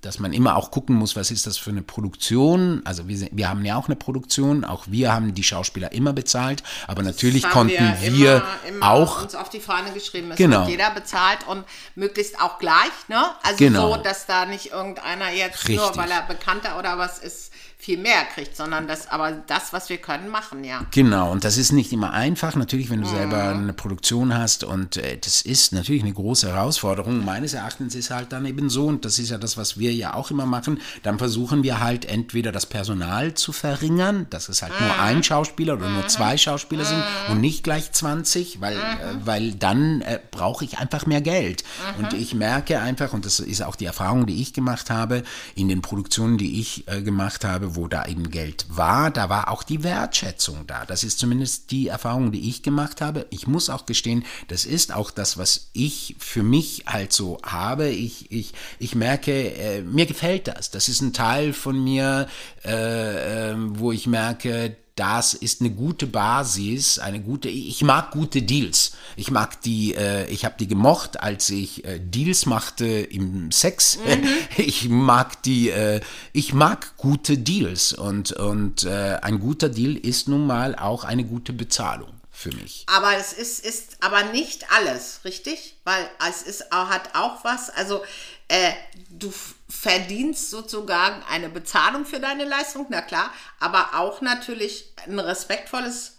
Speaker 1: dass man immer auch gucken muss, was ist das für eine Produktion. Also wir, wir haben ja auch eine Produktion, auch wir haben die Schauspieler immer bezahlt, aber natürlich
Speaker 2: Das haben
Speaker 1: konnten wir,
Speaker 2: immer, immer
Speaker 1: auch
Speaker 2: uns auf die Fahne geschrieben. Es
Speaker 1: Genau.
Speaker 2: wird jeder bezahlt und möglichst auch gleich, ne? Also
Speaker 1: Genau.
Speaker 2: so, dass da nicht irgendeiner jetzt nur, weil er bekannter oder was ist, viel mehr kriegt, sondern das, aber das, was wir können, machen, ja.
Speaker 1: Genau, und das ist nicht immer einfach, natürlich, wenn du selber
Speaker 2: Mhm.
Speaker 1: eine Produktion hast und äh, das ist natürlich eine große Herausforderung. Meines Erachtens ist halt dann eben so, und das ist ja das, was wir ja auch immer machen, dann versuchen wir halt entweder das Personal zu verringern, dass es halt
Speaker 2: Mhm.
Speaker 1: nur ein Schauspieler oder nur zwei Schauspieler sind und nicht gleich 20, weil,
Speaker 2: Mhm.
Speaker 1: äh, weil dann äh, brauche ich einfach mehr Geld.
Speaker 2: Mhm.
Speaker 1: Und ich merke einfach, und das ist auch die Erfahrung, die ich gemacht habe, in den Produktionen, die ich äh, gemacht habe, wo da eben Geld war, da war auch die Wertschätzung da. Das ist zumindest die Erfahrung, die ich gemacht habe. Ich muss auch gestehen, das ist auch das, was ich für mich halt so habe. Ich, ich, ich merke, äh, mir gefällt das. Das ist ein Teil von mir, äh, äh, wo ich merke, das ist eine gute Basis, eine gute. Ich mag gute Deals. Ich mag die. Äh, ich habe die gemocht, als ich äh, Deals machte im Sex. (laughs) Ich mag die. Äh, ich mag gute Deals und und äh, ein guter Deal ist nun mal auch eine gute Bezahlung für mich.
Speaker 2: Aber es ist, ist aber nicht alles, richtig? Weil es ist, hat auch was, also äh, du verdienst sozusagen eine Bezahlung für deine Leistung, na klar, aber auch natürlich ein respektvolles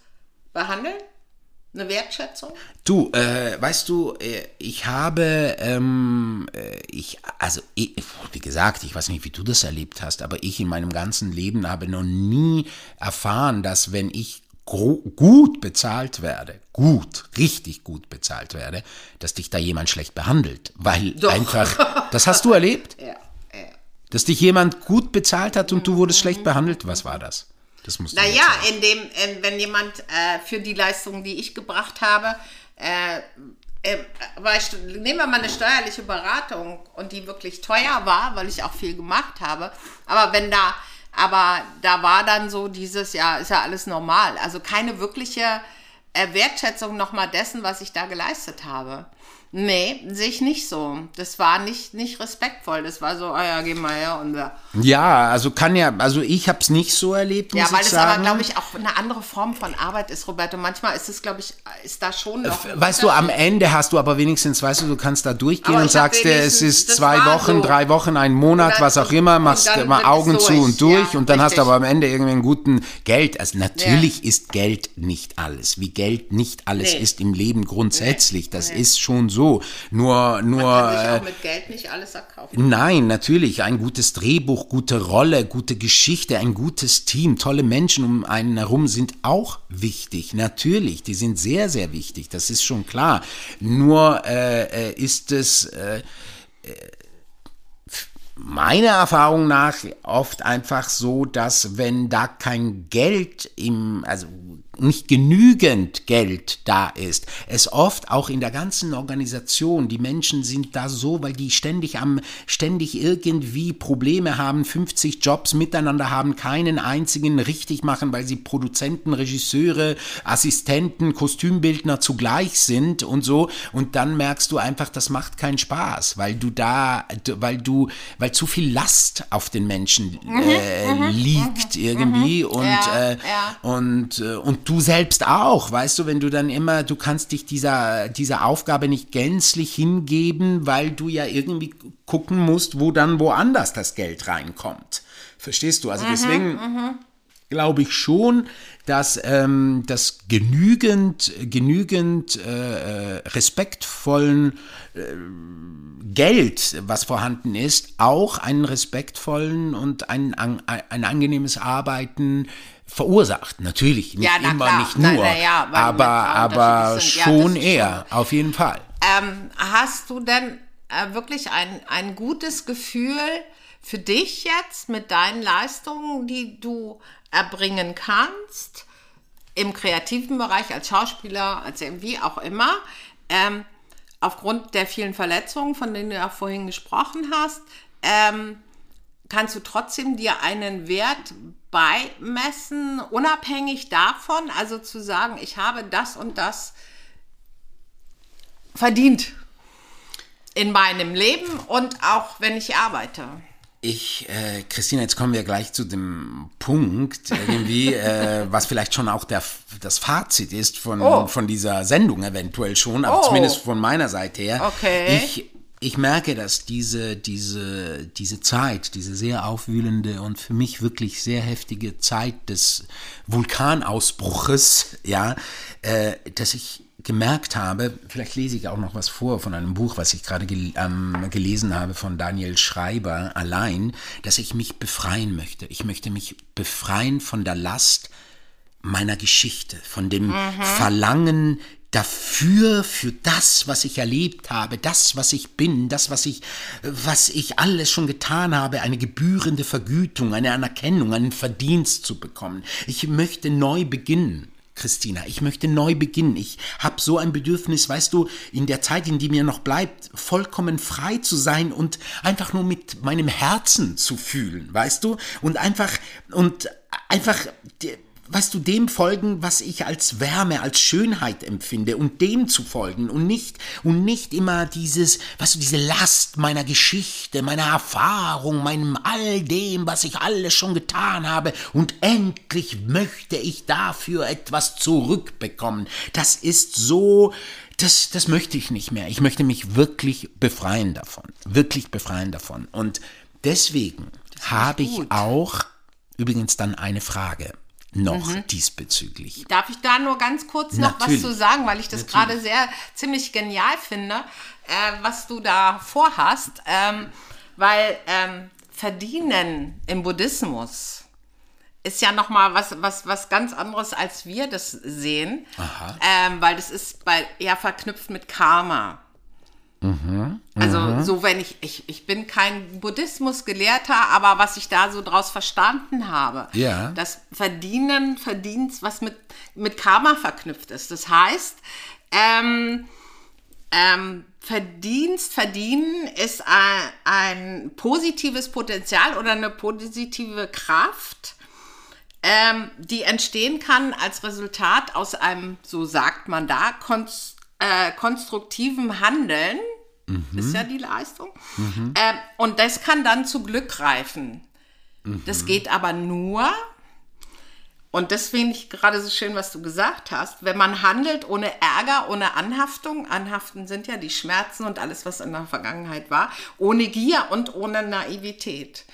Speaker 2: Behandeln, eine Wertschätzung.
Speaker 1: Du, äh, weißt du, äh, ich habe, ähm, äh, ich, also, ich, wie gesagt, ich weiß nicht, wie du das erlebt hast, aber ich in meinem ganzen Leben habe noch nie erfahren, dass wenn ich gut bezahlt werde, gut, richtig gut bezahlt werde, dass dich da jemand schlecht behandelt. Weil Doch. einfach, das hast du (laughs) erlebt? Ja. Dass dich jemand gut bezahlt hat und du wurdest schlecht behandelt? Was war das? Das
Speaker 2: musst Naja, in dem, in, wenn jemand äh, für die Leistungen, die ich gebracht habe, äh, äh, ich, nehmen wir mal eine steuerliche Beratung und die wirklich teuer war, weil ich auch viel gemacht habe. Aber wenn da aber da war dann so dieses, ja, ist ja alles normal. Also keine wirkliche Wertschätzung nochmal dessen, was ich da geleistet habe. Nee, sehe ich nicht so. Das war nicht, nicht respektvoll. Das war so, ah ja, geh mal her und ja.
Speaker 1: Ja, also kann ja, also ich habe es nicht so erlebt,
Speaker 2: muss Ja, weil es aber, glaube ich, auch eine andere Form von Arbeit ist, Roberto. Manchmal ist es, glaube ich, ist da schon noch.
Speaker 1: Weißt du, am Ende hast du aber wenigstens, weißt du, du kannst da durchgehen und sagst dir, es ist zwei Wochen, so. drei Wochen, ein Monat, was auch immer, machst mal Augen zu und durch ja, und dann richtig. hast du aber am Ende irgendwie einen guten Geld. Also natürlich ja. ist Geld nicht alles, wie Geld nicht alles nee. ist im Leben grundsätzlich. Das nee. ist schon so so. Nur, nur. Man
Speaker 2: kann sich auch äh, mit Geld nicht alles erkaufen.
Speaker 1: Nein, natürlich. Ein gutes Drehbuch, gute Rolle, gute Geschichte, ein gutes Team, tolle Menschen um einen herum sind auch wichtig. Natürlich, die sind sehr, sehr wichtig. Das ist schon klar. Nur äh, äh ist es äh, äh meiner Erfahrung nach oft einfach so, dass wenn da kein Geld im, also nicht genügend Geld da ist. Es oft auch in der ganzen Organisation, die Menschen sind da so, weil die ständig am, ständig irgendwie Probleme haben, 50 Jobs miteinander haben, keinen einzigen richtig machen, weil sie Produzenten, Regisseure, Assistenten, Kostümbildner zugleich sind und so. Und dann merkst du einfach, das macht keinen Spaß, weil du da, weil du, weil zu viel Last auf den Menschen mhm, äh, mhm, liegt mhm, irgendwie und, ja, äh, ja. und, äh, und du selbst auch, weißt du, wenn du dann immer, du kannst dich dieser, dieser Aufgabe nicht gänzlich hingeben, weil du ja irgendwie gucken musst, wo dann woanders das Geld reinkommt. Verstehst du? Also mhm, deswegen mhm. glaube ich schon, dass ähm, das genügend, genügend äh, äh respektvollen äh, Geld, was vorhanden ist, auch einen respektvollen und ein, ein, ein angenehmes Arbeiten verursacht. Natürlich, nicht ja, immer, klar. nicht nur, na, na ja, aber, aber schon ja, eher, auf jeden Fall.
Speaker 2: Ähm, hast du denn äh, wirklich ein, ein gutes Gefühl für dich jetzt mit deinen Leistungen, die du erbringen kannst, im kreativen Bereich als Schauspieler, als wie auch immer, ähm, aufgrund der vielen Verletzungen, von denen du ja vorhin gesprochen hast, ähm, kannst du trotzdem dir einen Wert beimessen, unabhängig davon, also zu sagen, ich habe das und das verdient in meinem Leben und auch wenn ich arbeite.
Speaker 1: Ich, äh, Christina, jetzt kommen wir gleich zu dem Punkt, irgendwie, (laughs) äh, was vielleicht schon auch der, das Fazit ist von, oh. von dieser Sendung eventuell schon, aber oh. zumindest von meiner Seite her.
Speaker 2: Okay.
Speaker 1: Ich ich merke, dass diese, diese, diese Zeit, diese sehr aufwühlende und für mich wirklich sehr heftige Zeit des Vulkanausbruches, ja, äh, dass ich gemerkt habe, vielleicht lese ich auch noch was vor von einem Buch, was ich gerade gel ähm, gelesen habe von Daniel Schreiber allein, dass ich mich befreien möchte. Ich möchte mich befreien von der Last meiner Geschichte, von dem mhm. Verlangen, dafür, für das, was ich erlebt habe, das, was ich bin, das, was ich, was ich alles schon getan habe, eine gebührende Vergütung, eine Anerkennung, einen Verdienst zu bekommen. Ich möchte neu beginnen. Christina, ich möchte neu beginnen. Ich habe so ein Bedürfnis, weißt du, in der Zeit, in die mir noch bleibt, vollkommen frei zu sein und einfach nur mit meinem Herzen zu fühlen, weißt du? Und einfach, und einfach weißt du, dem folgen, was ich als Wärme, als Schönheit empfinde und dem zu folgen und nicht, und nicht immer dieses, weißt du, diese Last meiner Geschichte, meiner Erfahrung, meinem all dem, was ich alles schon getan habe und endlich möchte ich dafür etwas zurückbekommen. Das ist so, das, das möchte ich nicht mehr. Ich möchte mich wirklich befreien davon. Wirklich befreien davon. Und deswegen habe ich auch übrigens dann eine Frage noch diesbezüglich.
Speaker 2: Darf ich da nur ganz kurz noch
Speaker 1: Natürlich.
Speaker 2: was zu sagen, weil ich das gerade sehr ziemlich genial finde, äh, was du da vorhast. Ähm, weil ähm, Verdienen im Buddhismus ist ja noch mal was, was, was ganz anderes, als wir das sehen. Ähm, weil das ist bei, ja verknüpft mit Karma. Also so wenn ich, ich, ich bin kein Buddhismusgelehrter, aber was ich da so draus verstanden habe,
Speaker 1: Ja.
Speaker 2: das Verdienen, Verdienst, was mit, mit Karma verknüpft ist. Das heißt, ähm, ähm, Verdienst, Verdienen ist ein, ein positives Potenzial oder eine positive Kraft, ähm, die entstehen kann als Resultat aus einem, so sagt man da, konst, äh, konstruktiven Handeln. Ist ja die Leistung. Ähm, und das kann dann zu Glück greifen. Das geht aber nur, und das finde ich gerade so schön, was du gesagt hast, wenn man handelt ohne Ärger, ohne Anhaftung, Anhaften sind ja die Schmerzen und alles, was in der Vergangenheit war, ohne Gier und ohne Naivität.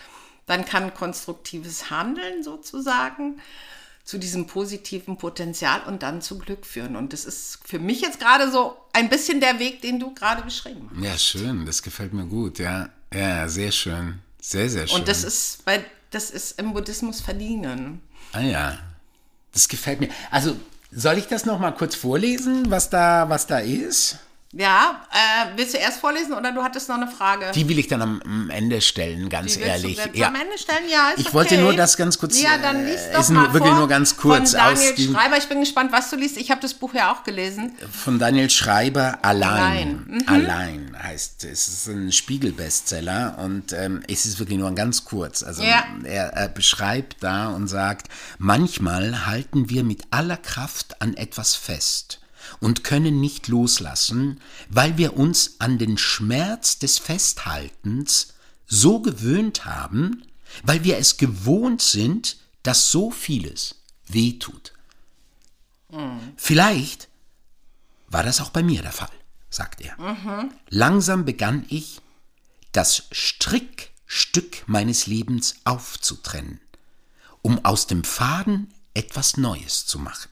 Speaker 2: Dann kann konstruktives Handeln sozusagen zu diesem positiven Potenzial und dann zu Glück führen. Und das ist für mich jetzt gerade so ein bisschen der Weg, den du gerade beschrieben hast.
Speaker 1: Ja, schön, das gefällt mir gut, ja. Ja, sehr schön. Sehr, sehr schön.
Speaker 2: Und das ist, weil das ist im Buddhismus verdienen.
Speaker 1: Ah ja, das gefällt mir. Also, soll ich das noch mal kurz vorlesen, was da, was da ist?
Speaker 2: Ja, äh, willst du erst vorlesen oder du hattest noch eine Frage?
Speaker 1: Die will ich dann am, am Ende stellen, ganz
Speaker 2: Die
Speaker 1: ehrlich.
Speaker 2: Du
Speaker 1: Ja.
Speaker 2: am Ende stellen? Ja, ist
Speaker 1: Ich
Speaker 2: okay.
Speaker 1: wollte nur das ganz kurz,
Speaker 2: Ja, dann
Speaker 1: äh,
Speaker 2: lies doch
Speaker 1: ist
Speaker 2: mal
Speaker 1: wirklich
Speaker 2: vor
Speaker 1: nur ganz kurz
Speaker 2: Von Daniel Schreiber. Ich bin gespannt, was du liest. Ich habe das Buch ja auch gelesen.
Speaker 1: Von Daniel Schreiber Allein.
Speaker 2: Allein.
Speaker 1: Allein heißt es. ist ein Spiegel-Bestseller und ähm, es ist wirklich nur ganz kurz. Also
Speaker 2: Ja.
Speaker 1: er, er beschreibt da und sagt, manchmal halten wir mit aller Kraft an etwas fest und können nicht loslassen, weil wir uns an den Schmerz des Festhaltens so gewöhnt haben, weil wir es gewohnt sind, dass so vieles wehtut. Vielleicht war das auch bei mir der Fall, sagt er. Langsam begann ich, das Strickstück meines Lebens aufzutrennen, um aus dem Faden etwas Neues zu machen.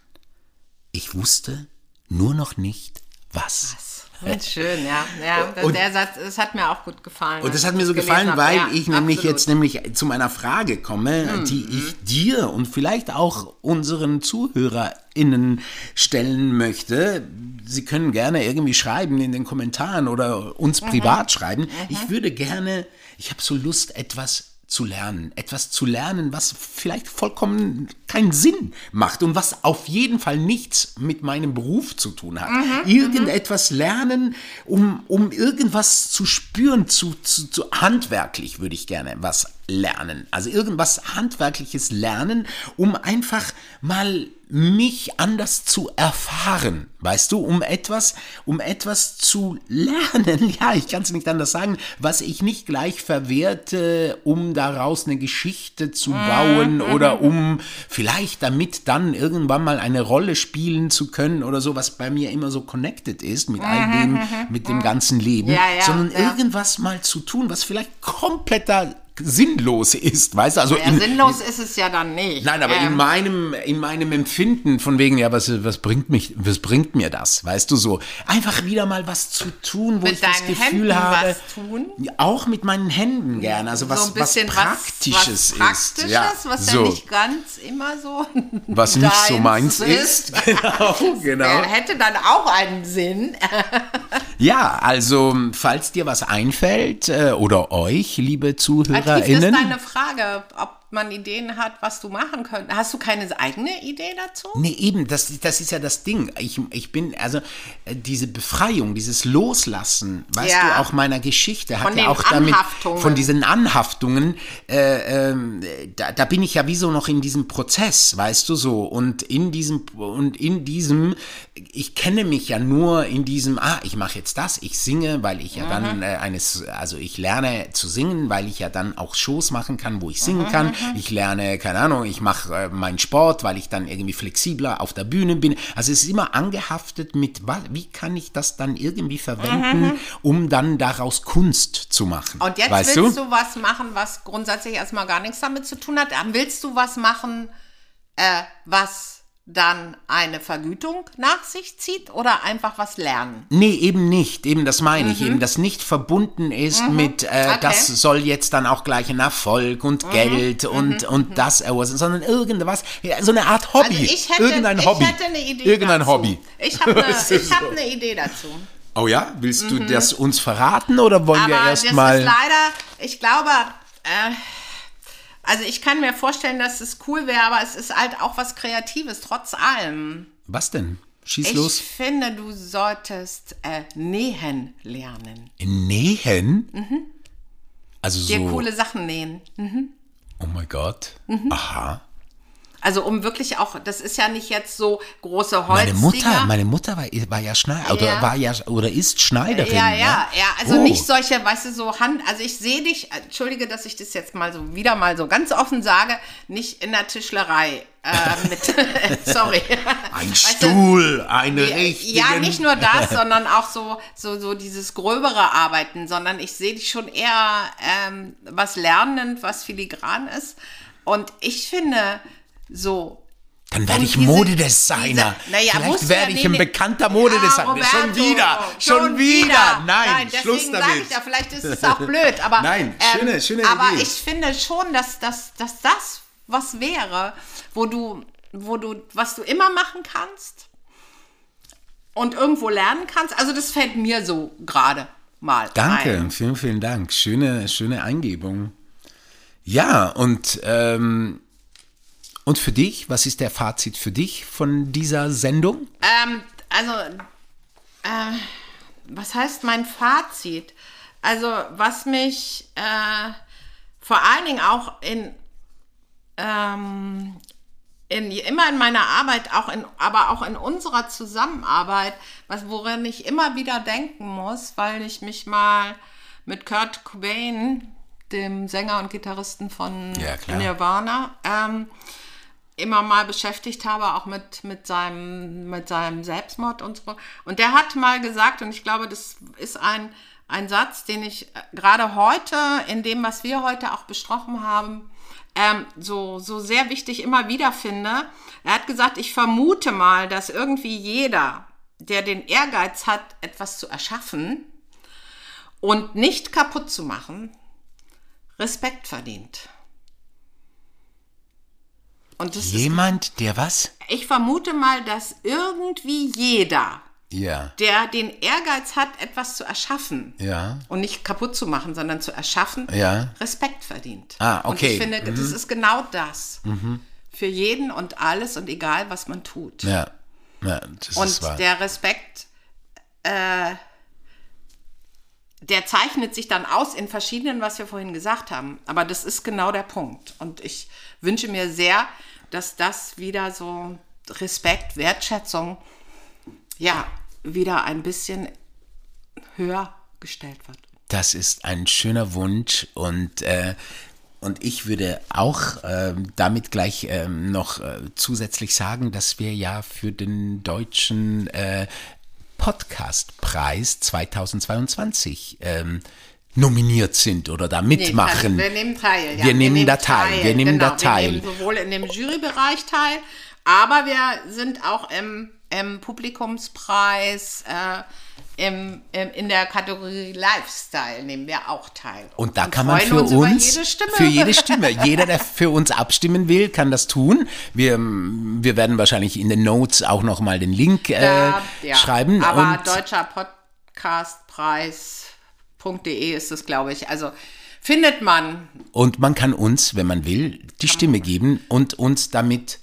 Speaker 1: Ich wusste nur noch nicht, was.
Speaker 2: Und schön, ja. ja
Speaker 1: Und-
Speaker 2: der Satz, das hat mir auch gut gefallen.
Speaker 1: Und das hat mir so gefallen, weil
Speaker 2: Ja,
Speaker 1: ich nämlich
Speaker 2: absolut.
Speaker 1: jetzt nämlich zu meiner Frage komme, die ich dir und vielleicht auch unseren ZuhörerInnen stellen möchte. Sie können gerne irgendwie schreiben in den Kommentaren oder uns privat schreiben. Ich würde gerne, ich habe so Lust, etwas zu lernen. Etwas zu lernen, was vielleicht vollkommen keinen Sinn macht und was auf jeden Fall nichts mit meinem Beruf zu tun hat. Irgendetwas lernen, um, um irgendwas zu spüren, zu, zu, zu handwerklich würde ich gerne was lernen. Also irgendwas handwerkliches lernen, um einfach mal mich anders zu erfahren, weißt du, um etwas, um etwas zu lernen, (laughs) ja, ich kann es nicht anders sagen, was ich nicht gleich verwerte, um daraus eine Geschichte zu bauen oder um vielleicht damit dann irgendwann mal eine Rolle spielen zu können oder so, was bei mir immer so connected ist mit all dem, mit dem ganzen Leben,
Speaker 2: Ja, ja,
Speaker 1: sondern
Speaker 2: ja.
Speaker 1: irgendwas mal zu tun, was vielleicht kompletter sinnlos ist, weißt du, also
Speaker 2: Ja,
Speaker 1: in,
Speaker 2: sinnlos ist es ja dann nicht.
Speaker 1: Nein, aber in
Speaker 2: Ähm,
Speaker 1: meinem, in meinem Empfinden von wegen, ja, was, was bringt mich, was bringt mir das, weißt du so? Einfach wieder mal was zu tun, wo
Speaker 2: mit
Speaker 1: ich das Gefühl
Speaker 2: Händen
Speaker 1: habe.
Speaker 2: was tun.
Speaker 1: Ja, Auch mit meinen Händen gerne, also was,
Speaker 2: so ein bisschen
Speaker 1: was Praktisches
Speaker 2: was, was Praktisches,
Speaker 1: ist. Ja,
Speaker 2: was
Speaker 1: so.
Speaker 2: ja nicht ganz immer so. (laughs)
Speaker 1: was nicht so meins ist. (laughs) Genau, genau.
Speaker 2: Der hätte dann auch einen Sinn.
Speaker 1: Ja, also, falls dir was einfällt, äh, oder euch, liebe
Speaker 2: Aktiv ist
Speaker 1: ZuhörerInnen.
Speaker 2: deine Frage, ob man Ideen hat, was du machen könntest. Hast du keine eigene Idee dazu?
Speaker 1: Nee, eben, das, das ist ja das Ding. Ich, ich bin, also äh, diese Befreiung, dieses Loslassen, weißt
Speaker 2: Ja.
Speaker 1: du, auch meiner Geschichte hat
Speaker 2: Von
Speaker 1: ja
Speaker 2: den
Speaker 1: auch damit, von diesen Anhaftungen, äh, ähm, da, da bin ich ja wie so noch in diesem Prozess, weißt du so. Und in diesem, und in diesem, ich kenne mich ja nur in diesem, ah, ich mache jetzt das, ich singe, weil ich ja
Speaker 2: Mhm.
Speaker 1: dann äh, eines, also ich lerne zu singen, weil ich ja dann auch Shows machen kann, wo ich singen
Speaker 2: Mhm,
Speaker 1: kann. Ich lerne, keine Ahnung, ich mache äh, meinen Sport, weil ich dann irgendwie flexibler auf der Bühne bin. Also es ist immer angehaftet mit, wie kann ich das dann irgendwie verwenden, um dann daraus Kunst zu machen.
Speaker 2: Mhm. Und jetzt
Speaker 1: weißt
Speaker 2: willst
Speaker 1: du?
Speaker 2: du? was machen, was grundsätzlich erstmal gar nichts damit zu tun hat. Dann willst du was machen, äh, was dann eine Vergütung nach sich zieht oder einfach was lernen?
Speaker 1: Nee, eben nicht. Eben das meine ich. Eben, das nicht verbunden ist mit, äh,
Speaker 2: Mhm. Okay. Mhm.
Speaker 1: das soll jetzt dann auch gleich ein Erfolg und Geld und, und das, äh, sondern irgendwas, ja, so eine Art Hobby.
Speaker 2: Also ich hätte,
Speaker 1: Irgendein
Speaker 2: ich
Speaker 1: Hobby.
Speaker 2: hätte eine Idee
Speaker 1: Irgendein
Speaker 2: dazu.
Speaker 1: Hobby.
Speaker 2: Ich habe eine, (laughs) ich hab eine Idee dazu.
Speaker 1: Oh ja? Willst du das uns verraten oder wollen wir
Speaker 2: Mhm. Aber
Speaker 1: erst
Speaker 2: das
Speaker 1: mal.
Speaker 2: ist leider, ich glaube, äh, also ich kann mir vorstellen, dass es cool wäre, aber es ist halt auch was Kreatives, trotz allem.
Speaker 1: Was denn? Schieß
Speaker 2: Ich
Speaker 1: los.
Speaker 2: finde, du solltest äh, nähen lernen.
Speaker 1: Nähen? Also
Speaker 2: Mhm. Dir
Speaker 1: so.
Speaker 2: coole Sachen nähen.
Speaker 1: Oh mein Gott.
Speaker 2: Mhm.
Speaker 1: Aha.
Speaker 2: Also um wirklich auch, das ist ja nicht jetzt so große
Speaker 1: Meine
Speaker 2: Holzdinger.
Speaker 1: Mutter, meine Mutter war, war ja Schneider oder
Speaker 2: Ja.
Speaker 1: war ja oder ist Schneiderin.
Speaker 2: ja, ja, ja. Also
Speaker 1: Oh.
Speaker 2: nicht solche, weißt du, so Hand. Also ich sehe dich, entschuldige, dass ich das jetzt mal so wieder mal so ganz offen sage, nicht in der Tischlerei äh, mit. (laughs) (laughs) sorry.
Speaker 1: Ein
Speaker 2: Weißt du,
Speaker 1: Stuhl, eine richtige.
Speaker 2: Ja, nicht nur das, (laughs) sondern auch so, so, so dieses gröbere Arbeiten, sondern ich sehe dich schon eher ähm, was lernend, was filigran ist. Und ich finde, so.
Speaker 1: Dann werde ich
Speaker 2: diese- naja,
Speaker 1: Vielleicht werde ich ein bekannter Modedesigner.
Speaker 2: Ja,
Speaker 1: schon wieder, schon, wieder. Nein,
Speaker 2: deswegen
Speaker 1: Schluss damit.
Speaker 2: Ich ja, vielleicht ist es auch blöd, (laughs) aber
Speaker 1: Nein, schöne- schöne
Speaker 2: aber
Speaker 1: Idee.
Speaker 2: ich finde schon, dass, dass, dass das was wäre, wo du, wo du, was du immer machen kannst und irgendwo lernen kannst. Also das fällt mir so gerade mal
Speaker 1: Danke,
Speaker 2: ein.
Speaker 1: vielen, vielen Dank. Schöne, schöne Eingebung. Ja, und, ähm, und für dich, was ist der Fazit für dich von dieser Sendung?
Speaker 2: Ähm, also, äh, was heißt mein Fazit? Also, was mich äh, vor allen Dingen auch in, ähm, in immer in meiner Arbeit, auch in, aber auch in unserer Zusammenarbeit, was woran ich immer wieder denken muss, weil ich mich mal mit Kurt Cobain, dem Sänger und Gitarristen von
Speaker 1: Ja.
Speaker 2: Nirvana, ähm, immer mal beschäftigt habe, auch mit, mit, seinem, mit seinem Selbstmord und so. Und der hat mal gesagt, und ich glaube, das ist ein, ein Satz, den ich äh, gerade heute, in dem, was wir heute auch besprochen haben, ähm, so, so sehr wichtig immer wieder finde. Er hat gesagt, ich vermute mal, dass irgendwie jeder, der den Ehrgeiz hat, etwas zu erschaffen und nicht kaputt zu machen, Respekt verdient. Und das ist
Speaker 1: Jemand, der was?
Speaker 2: ich vermute mal, dass irgendwie jeder,
Speaker 1: Ja,
Speaker 2: der den Ehrgeiz hat, etwas zu erschaffen
Speaker 1: ja.
Speaker 2: und nicht kaputt zu machen, sondern zu erschaffen,
Speaker 1: Ja.
Speaker 2: Respekt verdient.
Speaker 1: Ah,
Speaker 2: Und
Speaker 1: okay.
Speaker 2: ich finde, das ist genau das. Für jeden und alles und egal, was man tut.
Speaker 1: Ja, ja das ist
Speaker 2: und
Speaker 1: wahr.
Speaker 2: der Respekt, äh, der zeichnet sich dann aus in verschiedenen, was wir vorhin gesagt haben. Aber das ist genau der Punkt. Und ich wünsche mir sehr, dass das wieder so Respekt, Wertschätzung, ja, wieder ein bisschen höher gestellt wird.
Speaker 1: Das ist ein schöner Wunsch und, äh, und ich würde auch ähm, damit gleich ähm, noch äh, zusätzlich sagen, dass wir ja für den deutschen äh, Podcastpreis 2022 ähm, nominiert sind oder da mitmachen.
Speaker 2: Nee, wir nehmen teil. Ja.
Speaker 1: Wir nehmen da teil, wir nehmen da
Speaker 2: genau,
Speaker 1: teil.
Speaker 2: Wir nehmen sowohl in dem Jurybereich teil, aber wir sind auch im, im Publikumspreis, äh, im, im, in der Kategorie Lifestyle nehmen wir auch teil.
Speaker 1: Und da kann man für
Speaker 2: uns,
Speaker 1: uns,
Speaker 2: jede Stimme.
Speaker 1: für jede Stimme, jeder, der für uns abstimmen will, kann das tun. Wir, wir werden wahrscheinlich in den Notes auch nochmal den Link äh,
Speaker 2: Ja, ja.
Speaker 1: schreiben.
Speaker 2: Aber
Speaker 1: und
Speaker 2: deutscher Podcastpreis.de ist es, glaube ich. Also findet man.
Speaker 1: Und man kann uns, wenn man will, die Stimme geben und uns damit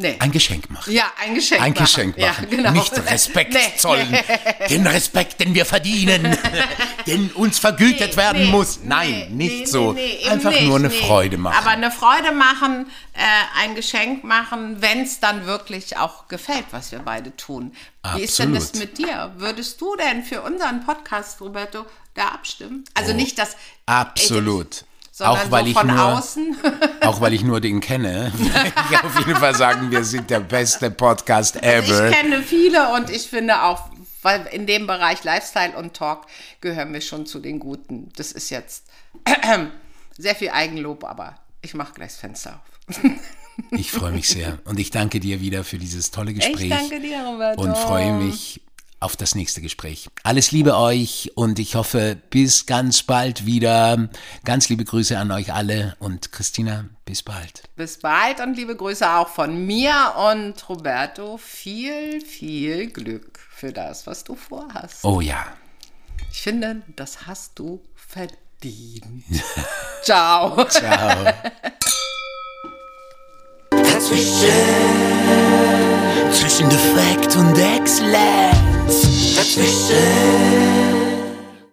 Speaker 2: Nee.
Speaker 1: ein Geschenk machen.
Speaker 2: ja, ein Geschenk
Speaker 1: Ein
Speaker 2: machen.
Speaker 1: Geschenk
Speaker 2: Ja,
Speaker 1: machen.
Speaker 2: genau.
Speaker 1: Nicht Respekt
Speaker 2: Nee.
Speaker 1: zollen. (laughs) Den Respekt, den wir verdienen, (laughs) den uns vergütet werden
Speaker 2: Nee,
Speaker 1: muss.
Speaker 2: nee,
Speaker 1: Nein,
Speaker 2: nee,
Speaker 1: nicht
Speaker 2: nee,
Speaker 1: so.
Speaker 2: nee,
Speaker 1: Einfach
Speaker 2: nicht,
Speaker 1: nur eine
Speaker 2: nee.
Speaker 1: Freude machen.
Speaker 2: Aber eine Freude machen, äh, ein Geschenk machen, wenn es dann wirklich auch gefällt, was wir beide tun. Wie ist denn das
Speaker 1: Absolut.
Speaker 2: mit dir? Würdest du denn für unseren Podcast, Roberto, da abstimmen? Also nicht das.
Speaker 1: Oh, Absolut.
Speaker 2: Sondern
Speaker 1: Auch weil
Speaker 2: so
Speaker 1: ich nur,
Speaker 2: außen. (laughs)
Speaker 1: auch weil ich nur den kenne. (laughs) ich auf jeden Fall sagen, wir sind der beste Podcast ever.
Speaker 2: Ich kenne viele und ich finde auch, weil in dem Bereich Lifestyle und Talk gehören wir schon zu den Guten. Das ist jetzt (clears throat) sehr viel Eigenlob, aber ich mache gleich das Fenster auf.
Speaker 1: Ich freue mich sehr. Und ich danke dir wieder für dieses tolle Gespräch.
Speaker 2: Ich danke dir, Roberto.
Speaker 1: Und freue mich auf das nächste Gespräch. Alles Liebe euch und ich hoffe, bis ganz bald wieder. Ganz liebe Grüße an euch alle und Christina, bis bald.
Speaker 2: Bis bald und liebe Grüße auch von mir und Roberto. Viel, viel Glück für das, was du vorhast.
Speaker 1: Oh ja.
Speaker 2: Ich finde, das hast du verdient. (laughs) Ciao.
Speaker 1: Ciao.
Speaker 3: Dazwischen,
Speaker 1: Zwischen Defekt und Exzellenz.
Speaker 3: słyszę